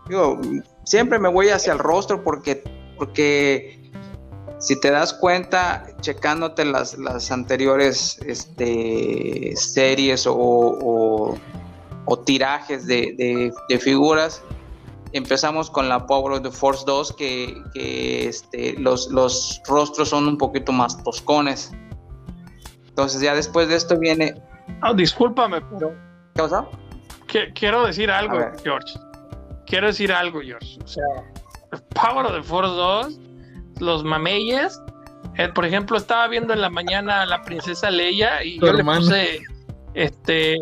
Digo, siempre me voy hacia el rostro porque, porque si te das cuenta, checándote las, las anteriores este, series o, o- tirajes de- de figuras, empezamos con la Power of the Force 2, que, que, este, los, los rostros son un poquito más toscones. Entonces ya después de esto viene... Ah, discúlpame, pero ¿Qué que- quiero decir algo. George. Quiero decir algo, George. O sea, Power of the Force 2, los mameyes. eh, por ejemplo, estaba viendo en la mañana a la princesa Leia y Tu yo hermano. le puse este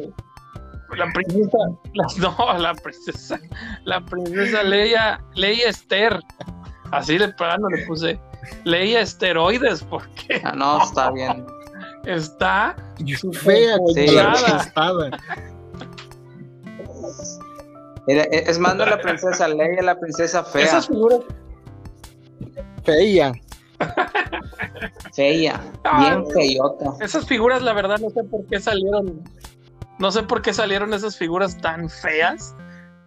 la princesa, la- <laughs> no, la princesa, la princesa Leia, Leia Esther. Así de plano le puse Leia esteroides porque Ah, no, está bien. está Fea, Sí. Mira, e- Es más, no la princesa Leia, la princesa fea. esas figuras Fea. Fea. Ah, Bien feyota. Esas figuras, la verdad, no sé por qué salieron. No sé por qué salieron esas figuras tan feas,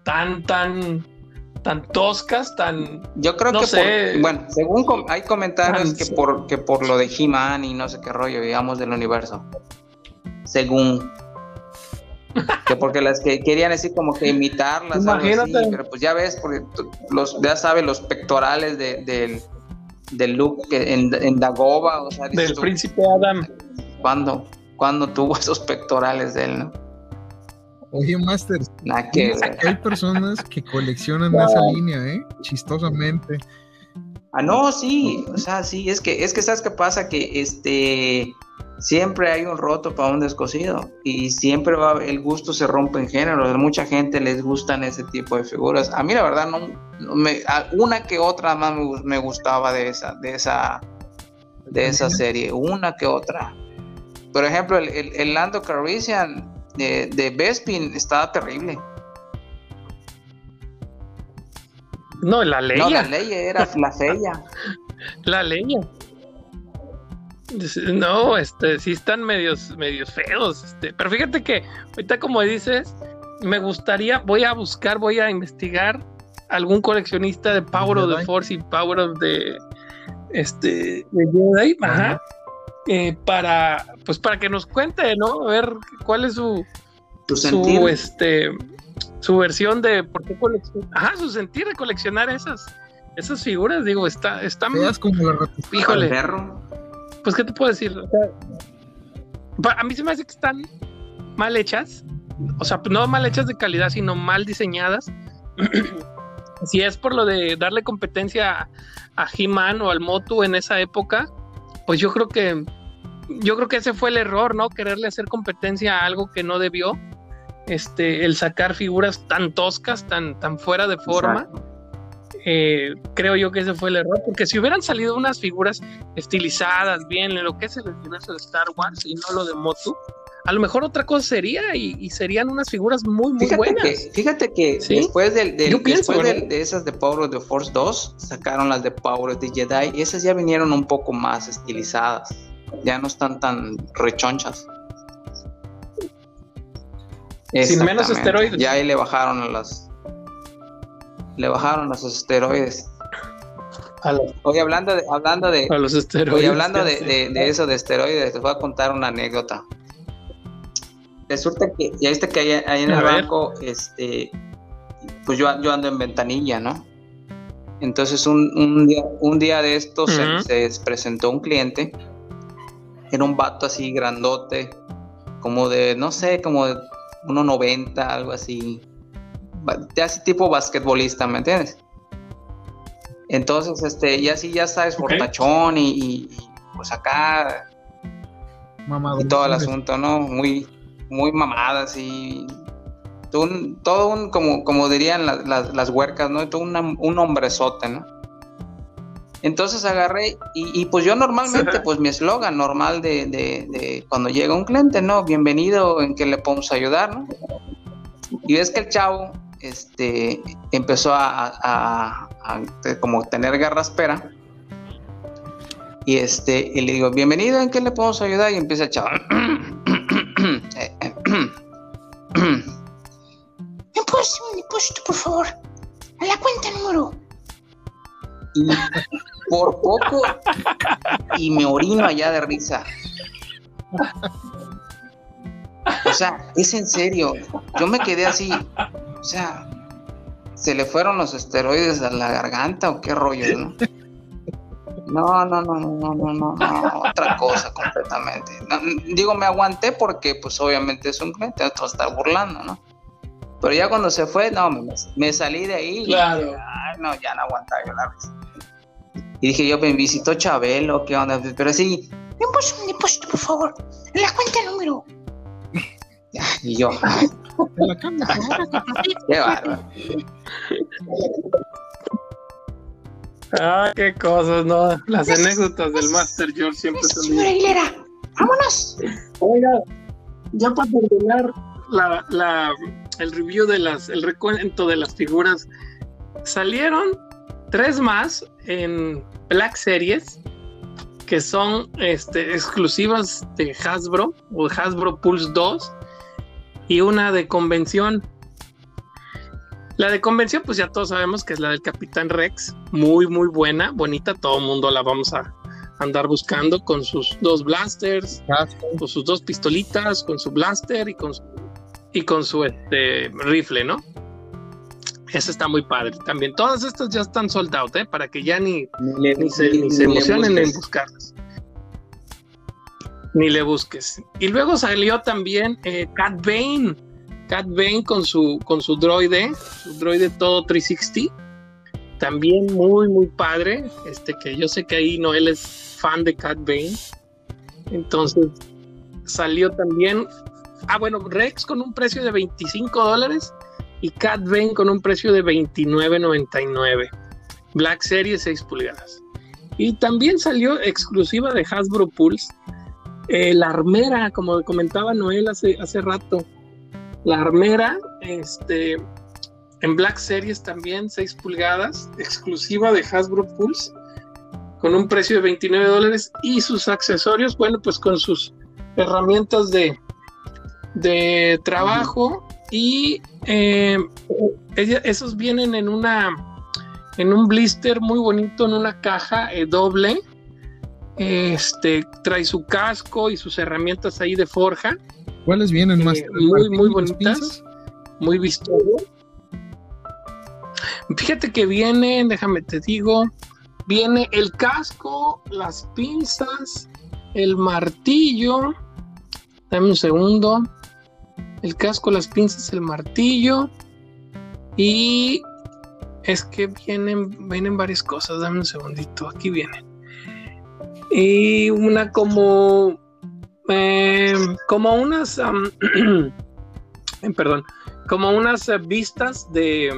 tan, tan, tan toscas, tan. Yo creo No que sé. por, bueno, según com- hay comentarios que por que por lo de He-Man y no sé qué rollo, digamos, del universo. Según que porque las que querían así como que imitarlas, algo así, Imagínate. pero pues ya ves, porque los, ya sabes, los pectorales de- del, del look que en, en Dagoba, o sea, Del tú, príncipe Adam. ¿cuándo, cuándo tuvo <laughs> esos pectorales de él? no? Oye, Master, que hay personas que coleccionan <laughs> esa línea, ¿eh? Chistosamente. Ah, no, sí, o sea, sí, es que, es que sabes qué pasa, que este siempre hay un roto para un descosido y siempre va, el gusto se rompe en género, a mucha gente les gustan ese tipo de figuras. A mí la verdad no, no me, una que otra más me, me gustaba de esa, de esa, de esa serie, una que otra. Por ejemplo, el, el, el Lando Calrissian de, de Bespin estaba terrible. No, la No, Leia. <laughs> la ley era la fea. La Leia. No, este, sí están medios, medios feos. Este, pero fíjate que ahorita como dices, me gustaría, voy a buscar, voy a investigar algún coleccionista de Power of the. Force y Power of the este de Jedi, ajá, Ajá. Eh, para pues para que nos cuente, ¿no? A ver cuál es su, su este su versión de por qué coleccionar, ajá, su sentir de coleccionar esas esas figuras, digo, está están como la híjole, perro. pues qué te puedo decir, O sea, a mí se me hace que están mal hechas, o sea, no mal hechas de calidad, sino mal diseñadas. <clears throat> si es por lo de darle competencia a, He-Man o al Motu en esa época, pues yo creo que yo creo que ese fue el error, ¿no? Quererle hacer competencia a algo que no debió. Este, el sacar figuras tan toscas, tan, tan fuera de forma. Eh, creo yo que ese fue el error, porque si hubieran salido unas figuras estilizadas, bien, en lo que es el universo de Star Wars y no lo de Motu, a lo mejor otra cosa sería y, serían unas figuras muy, muy buenas. fíjate que después, del, después de esas de Power of the Force 2, sacaron las de Power of the Jedi y esas ya vinieron un poco más estilizadas, ya no están tan rechonchas. Sin menos esteroides. Ya ahí le bajaron a las. Le bajaron los esteroides. Hoy hablando de, hablando de. los esteroides. Hoy hablando de, eso de esteroides, te voy a contar una anécdota. Resulta que, ya viste que ahí, en el banco, este, pues yo, yo ando en ventanilla, ¿no? Entonces un, un, día, un día de estos se, se, presentó un cliente, era un vato así grandote, como de, no sé, como de 1.90, algo así. Ya así tipo basquetbolista, ¿me entiendes? Entonces, este, y así ya sabes, fortachón y, pues acá. y todo el asunto, ¿no? Muy, muy mamadas y todo un, como, como dirían las, huercas, ¿no? Todo un hombrezote, ¿no? Entonces agarré y, pues yo normalmente, <laughs> pues mi eslogan normal de, cuando llega un cliente, ¿no? Bienvenido, ¿en qué le podemos ayudar, no? Y ves que el chavo, este, empezó a, como tener garraspera y este, y le digo, bienvenido, ¿en qué le podemos ayudar? Y empieza el chavo. ¿Me puedes un depósito, por favor? A la cuenta número y por poco y me orino allá de risa. O sea, es en serio. Yo me quedé así. O sea, ¿se le fueron los esteroides a la garganta o qué rollo, no? No, no, no, no, no, no, no, otra cosa completamente. digo, me aguanté porque, pues, obviamente es un cliente, otro está burlando, ¿no? Pero ya cuando se fue, no, me, salí de ahí. Claro. ay, no, ya no aguantaba yo la risa. Y dije yo, me visitó Chabelo, ¿qué onda? Pero sí. ¿Me puso un depósito, por favor? En la cuenta número. <laughs> y yo. <laughs> Qué bárbaro. Ah, qué cosas, ¿no? Las anécdotas del Master George siempre son. Señora Aguilera, vámonos. Oiga, ya para terminar la, la, el review de las, el recuento de las figuras, salieron tres más en Black Series que son este, exclusivas de Hasbro o Hasbro Pulse 2 y una de convención. La de convención, pues ya todos sabemos que es la del Capitán Rex, muy muy buena, bonita, todo el mundo la vamos a andar buscando con sus dos blasters, con sus dos pistolitas, con su blaster y con su, y con su este, rifle, ¿no? Esa está muy padre también. Todas estas ya están soldados, ¿eh? Para que ya ni, ni, se, emocionen en buscarlas. Ni le busques. Y luego salió también eh, Cat Bane. Cat Bane con su, con su droide, su droide todo 360. También muy, muy padre. Este que yo sé que ahí Noel es fan de Cat Bane. Entonces salió también. Ah, bueno, Rex con un precio de 25 dólares y Cat Bane con un precio de $29.99. Black Series 6 pulgadas. Y también salió exclusiva de Hasbro Pulse eh, la armera, como comentaba Noel hace, hace rato. La armera, este, en Black Series también 6 pulgadas, exclusiva de Hasbro Pulse, con un precio de 29 dólares y sus accesorios, bueno, pues con sus herramientas de, de trabajo y eh, esos vienen en una en un blister muy bonito en una caja eh, doble. Este trae su casco y sus herramientas ahí de forja. Cuáles vienen más eh, muy muy bonitas muy vistoso. Fíjate que viene déjame te digo viene el casco las pinzas el martillo. Dame un segundo. El casco, las pinzas, el martillo. Y es que vienen, vienen varias cosas. Dame un segundito. Aquí vienen. Y una como. eh, como unas. eh, <clears throat> perdón. Como unas eh, vistas de.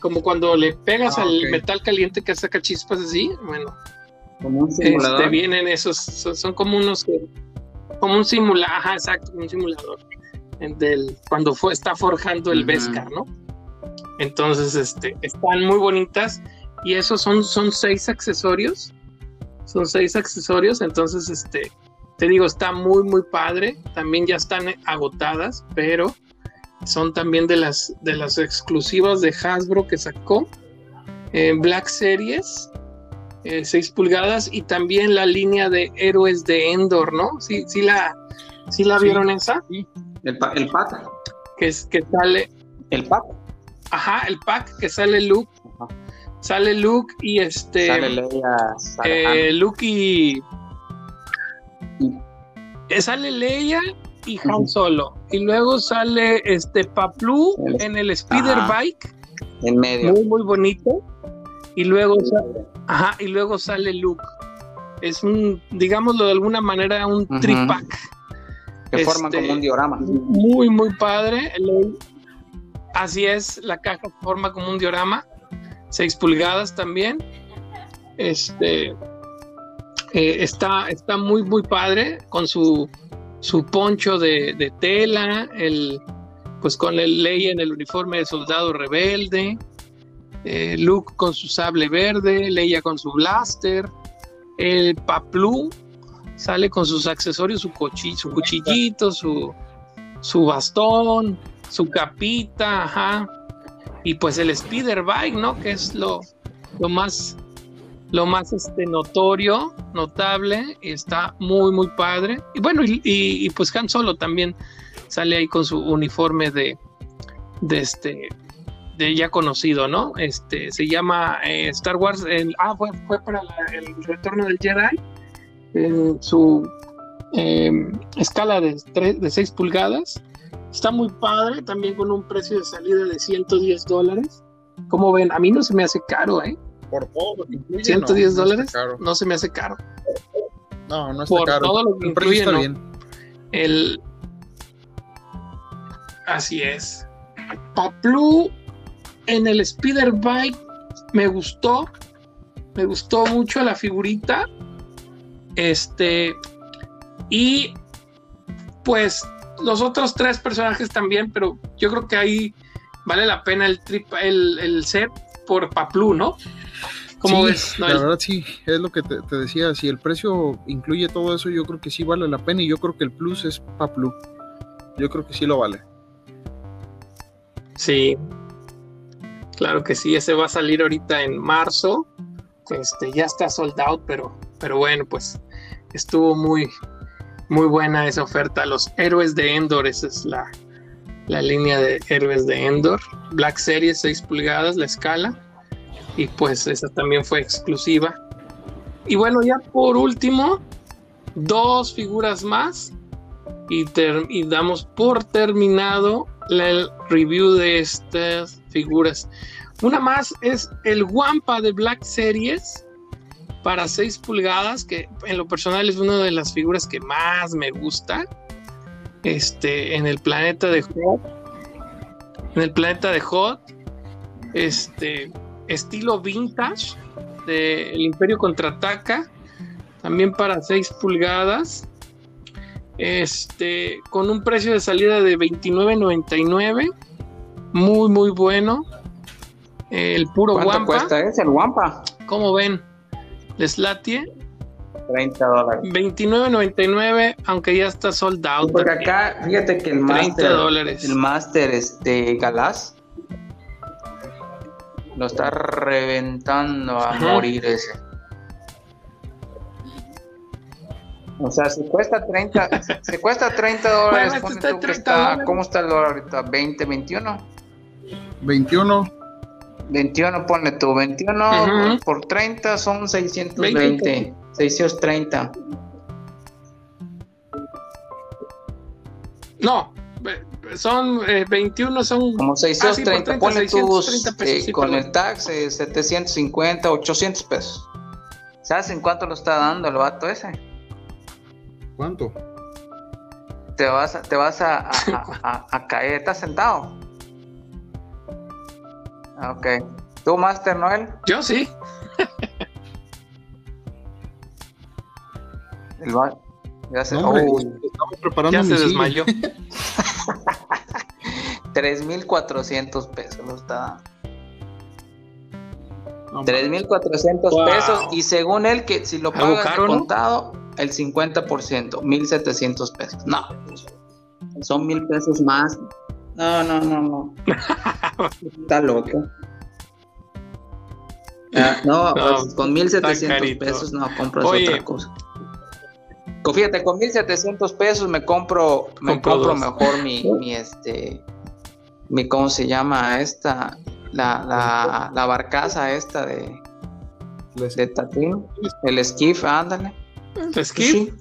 Como cuando le pegas Ah, al metal caliente que saca chispas así. Bueno, Como un simulador. este, vienen esos, son, son como unos, como un simulador, ajá, exacto, un simulador del, cuando fue, está forjando el. Beskar, ¿no? Entonces, este, están muy bonitas y esos son, son seis accesorios, son seis accesorios, entonces, este, te digo, está muy, muy padre, también ya están agotadas, pero son también de las, de las exclusivas de Hasbro que sacó en Black Series, eh, 6 pulgadas y también la línea de héroes de Endor, ¿no? Sí, sí la, sí la Sí. vieron esa, El, pa- el pack. que es que sale, El pack. ajá, el pack que sale Luke, Ajá. sale Luke y este, Sale Leia. sale eh. Luke y eh, sale Leia y Han. Solo y luego sale este Paplu El- en el speeder Ajá. bike, en medio. muy muy bonito y luego sa- Ajá, y luego sale Luke. Es un, digámoslo de alguna manera, un tripack. Que forman este, como un diorama. Muy, muy padre. Así es, la caja forma como un diorama. 6 pulgadas también. Este eh, está, está muy, muy padre con su, su poncho de, de tela, el, pues con el ley en el uniforme de soldado rebelde, eh, Luke con su sable verde, Leia con su blaster, el Paplu sale con sus accesorios, su, su cuchillito, su, su bastón, su capita, ajá. Y pues el speeder bike, ¿no? Que es lo, lo más, lo más este, notorio, notable, está muy, muy padre. Y bueno, y, pues Han Solo también sale ahí con su uniforme de, de este, de ya conocido, ¿no? Este, se llama eh, Star Wars, el, ah, fue, fue para el retorno del Jedi, en su eh, escala de, tres- de 6 pulgadas. Está muy padre, también con un precio de salida de 110 dólares. Como ven, a mí no se me hace caro, ¿eh? Por todo lo que incluye. 110 no, no dólares caro. no se me hace caro. No, no está Por caro. todo lo que El precio incluye, está no. bien. El... Así es. Paplu en el Speeder Bike me gustó. Me gustó mucho la figurita. Este. Y pues los otros tres personajes también, pero yo creo que ahí vale la pena el trip, el, el set por Paplu, ¿no? ¿Cómo Sí, ves? La verdad sí, es lo que te, te decía, si el precio incluye todo eso, yo creo que sí vale la pena y yo creo que el plus es Paplu. Yo creo que sí lo vale. Sí, claro que sí, ese va a salir ahorita en marzo. Este, ya está sold out, pero, pero bueno, pues estuvo muy, muy buena esa oferta. Los héroes de Endor, esa es la, la línea de héroes de Endor. Black Series, 6 pulgadas, la escala. Y pues esa también fue exclusiva. Y bueno, ya por último, dos figuras más. Y, y damos por terminado la- el review de estas figuras. Una más es el Wampa de Black Series para 6 pulgadas, que en lo personal es una de las figuras que más me gusta. Este, en el planeta de Hot. En el planeta de Hot. Este, estilo vintage de El Imperio contraataca. También para 6 pulgadas. Este, con un precio de salida de 29.99. Muy, muy bueno. El puro ¿Cuánto Wampa. cuesta ese, el Wampa? ¿Cómo ven? Les latie 30 dólares. 29.99, aunque ya está sold out. Porque también. acá, fíjate que el 30 Master, dólares. el Master este, Galás lo está reventando a Ajá. morir ese. O sea, si cuesta 30, si cuesta 30 dólares, Bueno, este está en tú que 30 está- dólares. ¿cómo está el dólar ahorita? 20, 21. 21, 21, ponle tú, 21 Ujú. por 30 son 620, 630. No, son eh, 21, son Como Ah, sí, 630, por 30, ponle tú 630 pesos, eh, sí, con perdón. el tax eh, 750, 800 pesos. ¿Sabes en cuánto lo está dando el vato ese? ¿Cuánto? Te vas te vas a, a, <laughs> a- a- a caer. ¿Estás sentado? Ah, Ok. ¿Tú, Master Noel? Yo sí. El va- ya se... No, hombre, estamos preparando Ya se desmayó. <laughs> 3.400 pesos lo está dando. No, 3.400 Wow. pesos y según él que si lo pagas caro, de ¿no? contado, el 50%, 1.700 pesos. No, son mil pesos más. No, no, no, no. <laughs> Está loco. Ah, no, No, pues, con 1.700 carito. pesos no compras Oye. otra cosa. Co- Fíjate, con 1.700 pesos me compro, me Compro mejor mi, mi, este, mi, ¿cómo se llama esta? La, la, la barcaza esta de, de Tatín, el skiff, ándale. Skip. Sí.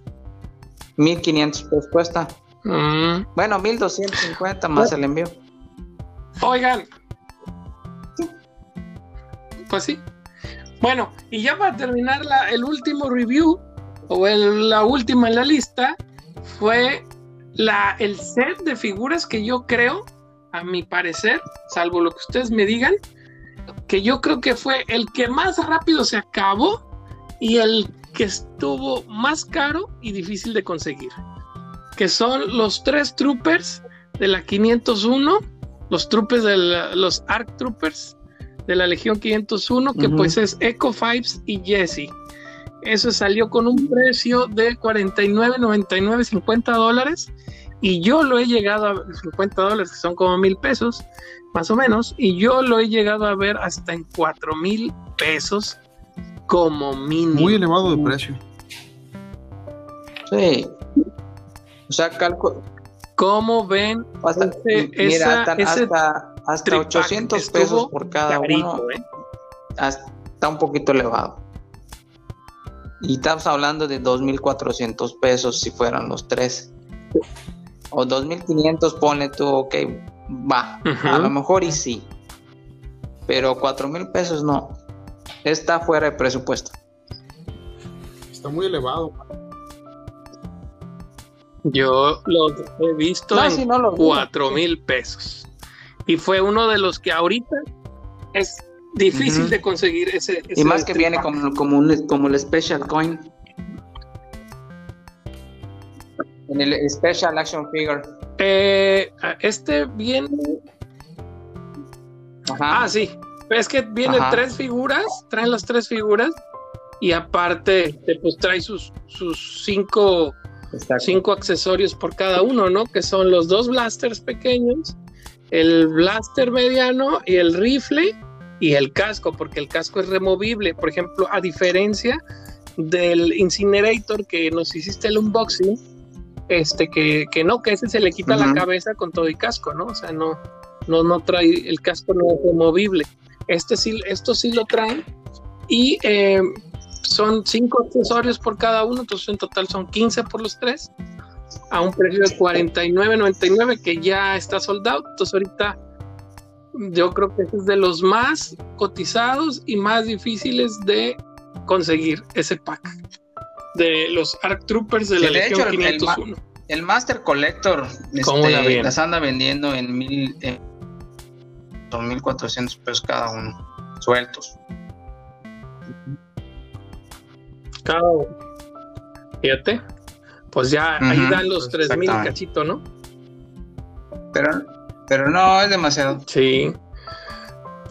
1500 pesos cuesta. Mm. Bueno, 1250 más el envío. Oigan. Pues sí. Bueno, y ya para terminar la- el último review, o el- la última en la lista, fue la, el set de figuras que yo creo, a mi parecer, salvo lo que ustedes me digan, que yo creo que fue el que más rápido se acabó y el que estuvo más caro y difícil de conseguir. Que son los tres troopers de la 501 los troopers de la- los ARC Troopers de la Legión 501, que pues es Echo Fives y Jesse. Eso salió con un precio de 49.99, 50 dólares. Y yo lo he llegado a 50 dólares, que son como mil pesos, más o menos. Y yo lo he llegado a ver hasta en 4 mil pesos como mínimo. Muy elevado de precio. Sí. O sea, calco. ¿Cómo ven? Hasta, Ese- mira, esa- hasta, ese hasta, hasta tripack 800 estuvo pesos por cada Carito, uno. ¿eh? hasta- Está un poquito elevado. Y estamos hablando de 2.400 pesos si fueran los tres. O 2.500, pone tú, ok, va. A lo mejor y sí. Pero 4.000 pesos no. Está fuera de presupuesto. Está muy elevado. Yo lo he visto No, en no cuatro mil pesos. Y fue uno de los que ahorita es difícil de conseguir ese. Y más que viene como, como, un, como el Special Coin. En el Special Action Figure. Eh, este viene. Ajá. Ah, sí. Es que vienen Ajá. tres figuras, traen las tres figuras. Y aparte, eh, pues trae sus, sus cinco, Exacto. cinco accesorios por cada uno, ¿no? Que son los dos blasters pequeños, el blaster mediano y el rifle y el casco, porque el casco es removible. Por ejemplo, a diferencia del Incinerator que nos hiciste el unboxing, este que, que no, que ese se le quita la Ujú. cabeza con todo y casco, ¿no? O sea, no, no, no trae, el casco no es removible. Este sí, esto sí lo traen. Y eh, son cinco accesorios por cada uno, entonces en total son 15 por los tres, a un precio de 49.99 que ya está soldado. Entonces ahorita yo creo que este es de los más cotizados y más difíciles de conseguir ese pack de los ARC Troopers de la de Legión hecho, el- el 501. El Master Collector ¿Cómo este, la las anda vendiendo en mil son 1400 pesos cada uno, sueltos. Fíjate, pues ya ahí Ujú, dan los 3000 exactamente. cachito, ¿no? Pero, pero no es demasiado. Sí.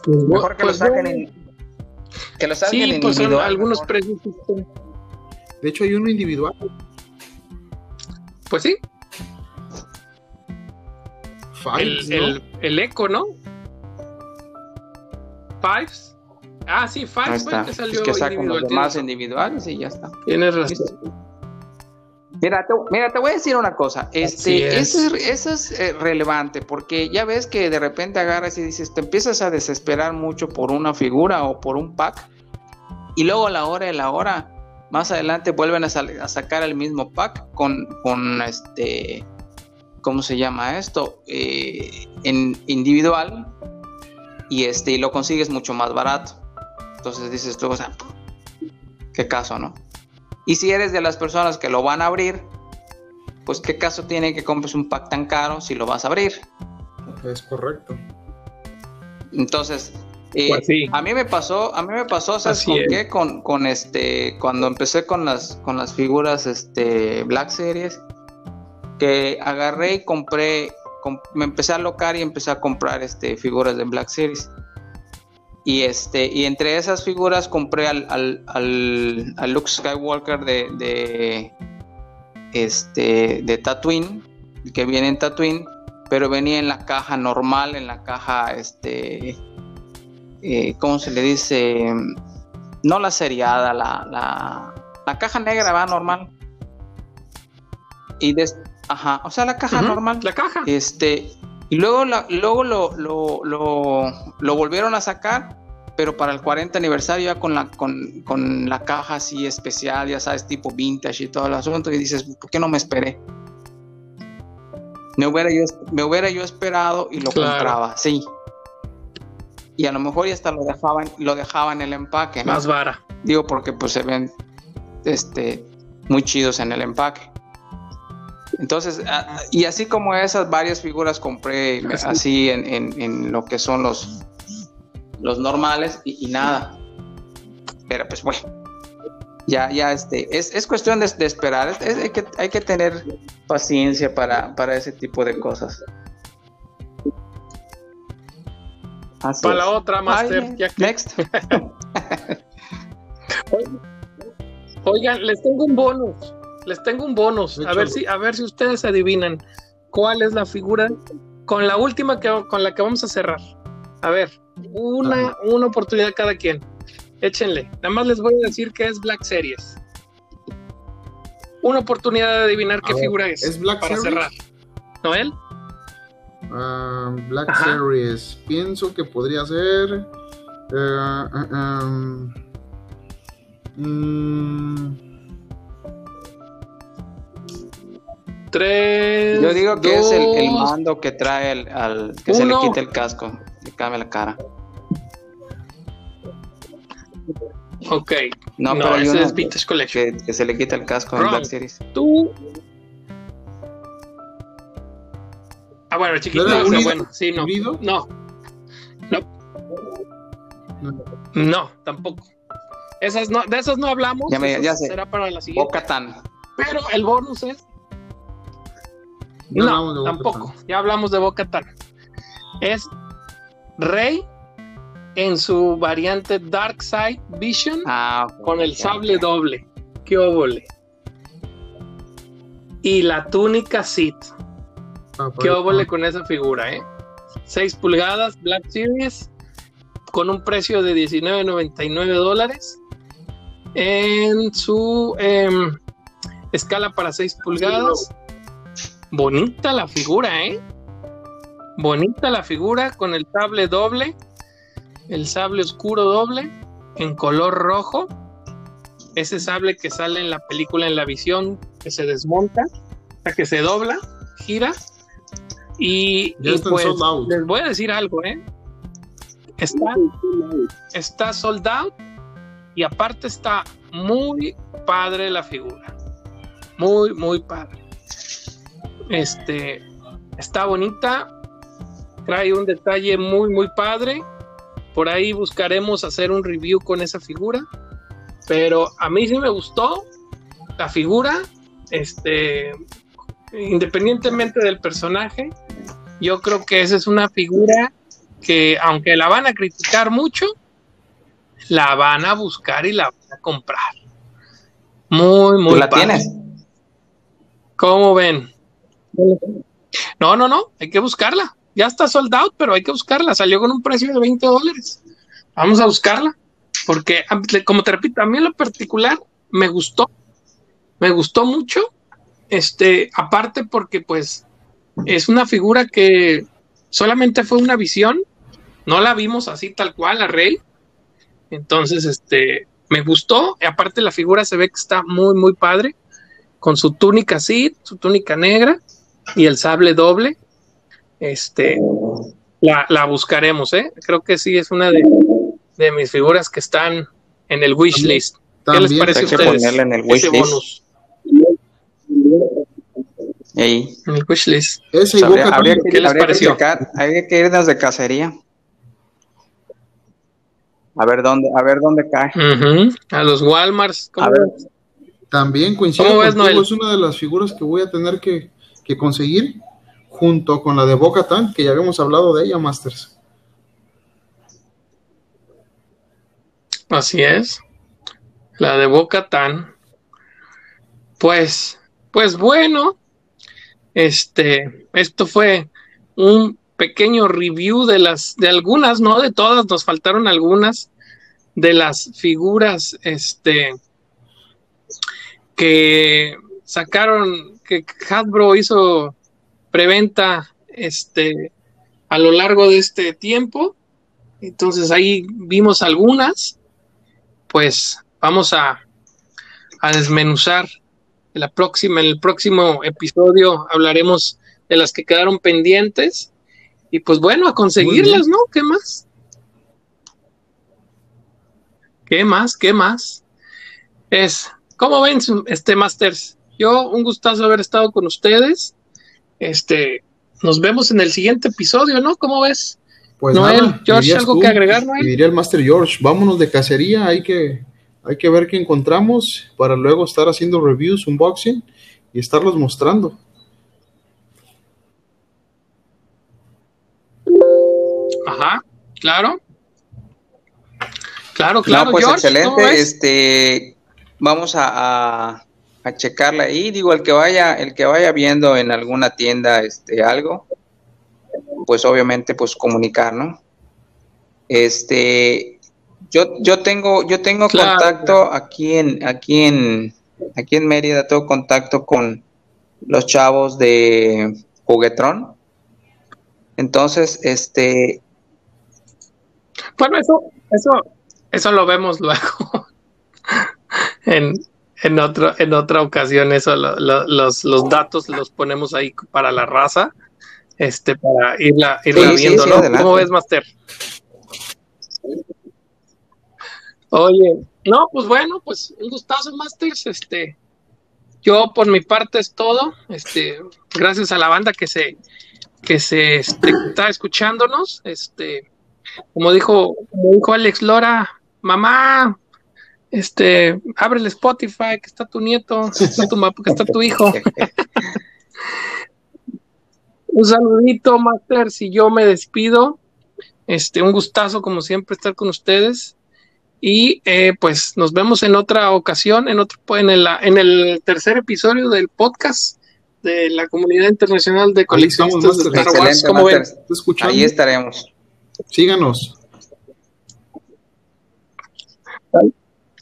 Pues, Mejor que pues, lo saquen bueno. en. Que lo saquen Sí, en pues son algunos precios. este, De hecho, hay uno individual. Pues sí, Fives, el, ¿no? el, el Eco, ¿no? Fives. Ah, sí, fue está. que Es salió que sacan individual. los demás individuales y ya está. tienes razón. Mira te, mira, te voy a decir una cosa. Este, es. eso es, eso es, eh, relevante porque ya ves que de repente agarras y dices, te empiezas a desesperar mucho por una figura o por un pack y luego a la hora de la hora, más adelante vuelven a sacar el mismo pack con, con este ¿cómo se llama esto? Eh, en individual y este y lo consigues mucho más barato. Entonces dices tú, o sea, qué caso, ¿no? Y si eres de las personas que lo van a abrir, pues qué caso tiene que compres un pack tan caro si lo vas a abrir. Es correcto. Entonces, eh, Pues sí. a mí me pasó, a mí me pasó, ¿sabes Así con es. qué? Con, con este, cuando empecé con las, con las figuras este, Black Series, que agarré y compré, com- me empecé a locar y empecé a comprar este, figuras de Black Series. Y este, y entre esas figuras compré al, al, al, al Luke Skywalker de, de este de Tatooine, que viene en Tatooine, pero venía en la caja normal, en la caja este eh, ¿cómo se le dice? No la seriada, la, la, la caja negra va normal. Y des- ajá, o sea, la caja normal. La caja. Este, y luego, la- luego lo, lo, lo, lo volvieron a sacar, pero para el 40 aniversario ya con la, con, con la caja así especial, ya sabes, tipo vintage y todo el asunto, y dices, ¿por qué no me esperé? Me hubiera yo, me hubiera yo esperado y lo Claro. compraba, sí. Y a lo mejor ya hasta lo dejaban, lo dejaban en el empaque, ¿no? Más vara. Digo, porque pues se ven este, muy chidos en el empaque. Entonces, a- y así como esas varias figuras compré Así. en, en- en lo que son los, los normales y, y nada. Pero pues bueno, ya, ya este, es, es cuestión de, de esperar. Es- es- hay, que, hay que tener paciencia para, para ese tipo de cosas. Así Para es. la otra, Master. Ay, ya que- next. <laughs> Oigan, les tengo un bonus les tengo un bonus. A ver, si, a ver si ustedes adivinan cuál es la figura con la última que, con la que vamos a cerrar. A ver, una, una oportunidad cada quien. Échenle. Nada más les voy a decir que es Black Series. Una oportunidad de adivinar qué figura es. ¿Es Black para Series? cerrar. ¿Noel? Ah, Black Series. Pienso que podría ser. Uh, Yo digo que es el, mando que trae el, al que se le quita el casco, le cambia la cara. Ok. No, no pero ese es Vintage Collection. Que, se le quita el casco en Black Series. Tú. Ah, bueno, chiquito. No, unido, bueno, sí, no. No. No. Tampoco. Esas no, de esas no hablamos. Ya me, ya sé. Será para la siguiente. Pero el bonus es ya No, de tampoco. Ya hablamos de Boca Es Rey en su variante Dark Side Vision Ah, con el sable doble. ¡Qué óvole! Y la túnica Sith. Ah, ¡Qué por- óvole con esa figura, eh! 6 pulgadas, Black Series, con un precio de 19.99 dólares. En su em, escala para 6 pulgadas. Bonita la figura, ¿eh? Bonita la figura con el sable doble, el sable oscuro doble, en color rojo. Ese sable que sale en la película en la visión, que se desmonta, o sea, que se dobla, gira. Y, pues les voy a decir algo, ¿eh? Está, está sold out y aparte está muy padre la figura. Muy, muy padre. Este está bonita. Trae un detalle muy, muy padre. Por ahí buscaremos hacer un review con esa figura. Pero a mí sí me gustó la figura. Este, independientemente del personaje, yo creo que esa es una figura que, aunque la van a criticar mucho, la van a buscar y la van a comprar. Muy, muy ¿Tú la padre. tienes? ¿Cómo ven? No, no, no, hay que buscarla. Ya está sold out, pero hay que buscarla. Salió con un precio de 20 dólares. Vamos a buscarla. Porque, como te repito, a mí en lo particular me gustó. Me gustó mucho. Este, aparte porque, pues, es una figura que solamente fue una visión. No la vimos así tal cual, a Rey. Entonces, este, me gustó. Y aparte, la figura se ve que está muy, muy padre con su túnica así, su túnica negra, y el sable doble, este, la, la buscaremos, ¿eh? Creo que sí es una de, de mis figuras que están en el wish list. ¿Qué les parece a ustedes? ponerla en el ese wishlist. bonus Ey, en el wish list. Ese habría, que, ¿Qué les habría que pareció? checar, habría que irnos de cacería. A ver dónde, a ver dónde cae. A los Walmarts. ¿cómo A ver. ves? También coincido ¿Cómo ves, contigo, Noel? es una de las figuras que voy a tener que, que conseguir junto con la de Boca Tan, que ya habíamos hablado de ella, Masters. Así es. La de Boca Tan. Pues, pues bueno, este, esto fue un pequeño review de las, de algunas, no de todas, nos faltaron algunas de las figuras, este, que sacaron, que Hasbro hizo preventa, este, a lo largo de este tiempo. Entonces ahí vimos algunas pues vamos a, a desmenuzar en la próxima, en el próximo episodio hablaremos de las que quedaron pendientes y pues bueno, a conseguirlas, ¿no? ¿Qué más? ¿Qué más? ¿Qué más? Es, ¿cómo ven, este Masters? Yo, un gustazo haber estado con ustedes. Este, nos vemos en el siguiente episodio, ¿no? ¿Cómo ves? Pues Noel, nada, George, ¿algo tú, que agregar, Noel? y diría el Master George, vámonos de cacería, hay que, hay que ver qué encontramos para luego estar haciendo reviews, unboxing y estarlos mostrando. Ajá, claro. Claro, claro, no, pues George, ¿cómo excelente. ves? Este, vamos a, a, a checarla ahí. Digo, el que vaya, el que vaya viendo en alguna tienda, este, algo, pues obviamente, pues comunicar, ¿no? Este, yo, yo tengo, yo tengo Claro, contacto aquí en, aquí en, aquí en Mérida, tengo contacto con los chavos de Juguetrón. Entonces, este, Bueno, eso, eso, eso lo vemos <laughs> luego. en, en otro, en otra ocasión, eso, lo- lo- los, los datos los ponemos ahí para la raza, este, para irla, irla Sí, viendo, sí, ¿no? adelante. ¿Cómo ves, Master? Oye, no, pues bueno, pues un gustazo, Masters. Este, yo por mi parte es todo. Este, gracias a la banda que se, que se este, está escuchándonos. Este, como dijo, como dijo Alex Lora, mamá, este, abre el Spotify, que está tu nieto, que está tu, que está tu hijo. <laughs> Un saludito, Master, si yo me despido. Este, un gustazo, como siempre, estar con ustedes. Y eh, pues nos vemos en otra ocasión, en otro, en el, en el tercer episodio del podcast de la comunidad internacional de coleccionistas de. Ahí estaremos. Síganos.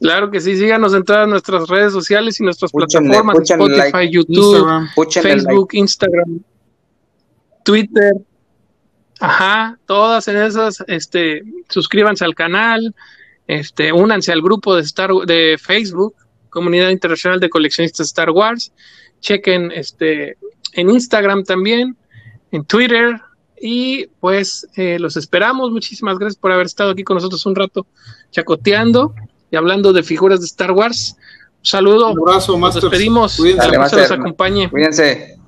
Claro que sí, síganos en todas nuestras redes sociales y nuestras plataformas, Spotify, like. YouTube, Instagram. Púchenle like. Facebook, Instagram, Twitter. Ajá, todas en esas, este, suscríbanse al canal, este, únanse al grupo de Star de Facebook, Comunidad Internacional de Coleccionistas Star Wars. Chequen este en Instagram también, en Twitter y pues eh, los esperamos. Muchísimas gracias por haber estado aquí con nosotros un rato chacoteando y hablando de figuras de Star Wars. Un saludo. Un abrazo, Nos despedimos. Cuídense. Dale, los Master. acompañe. Cuídense.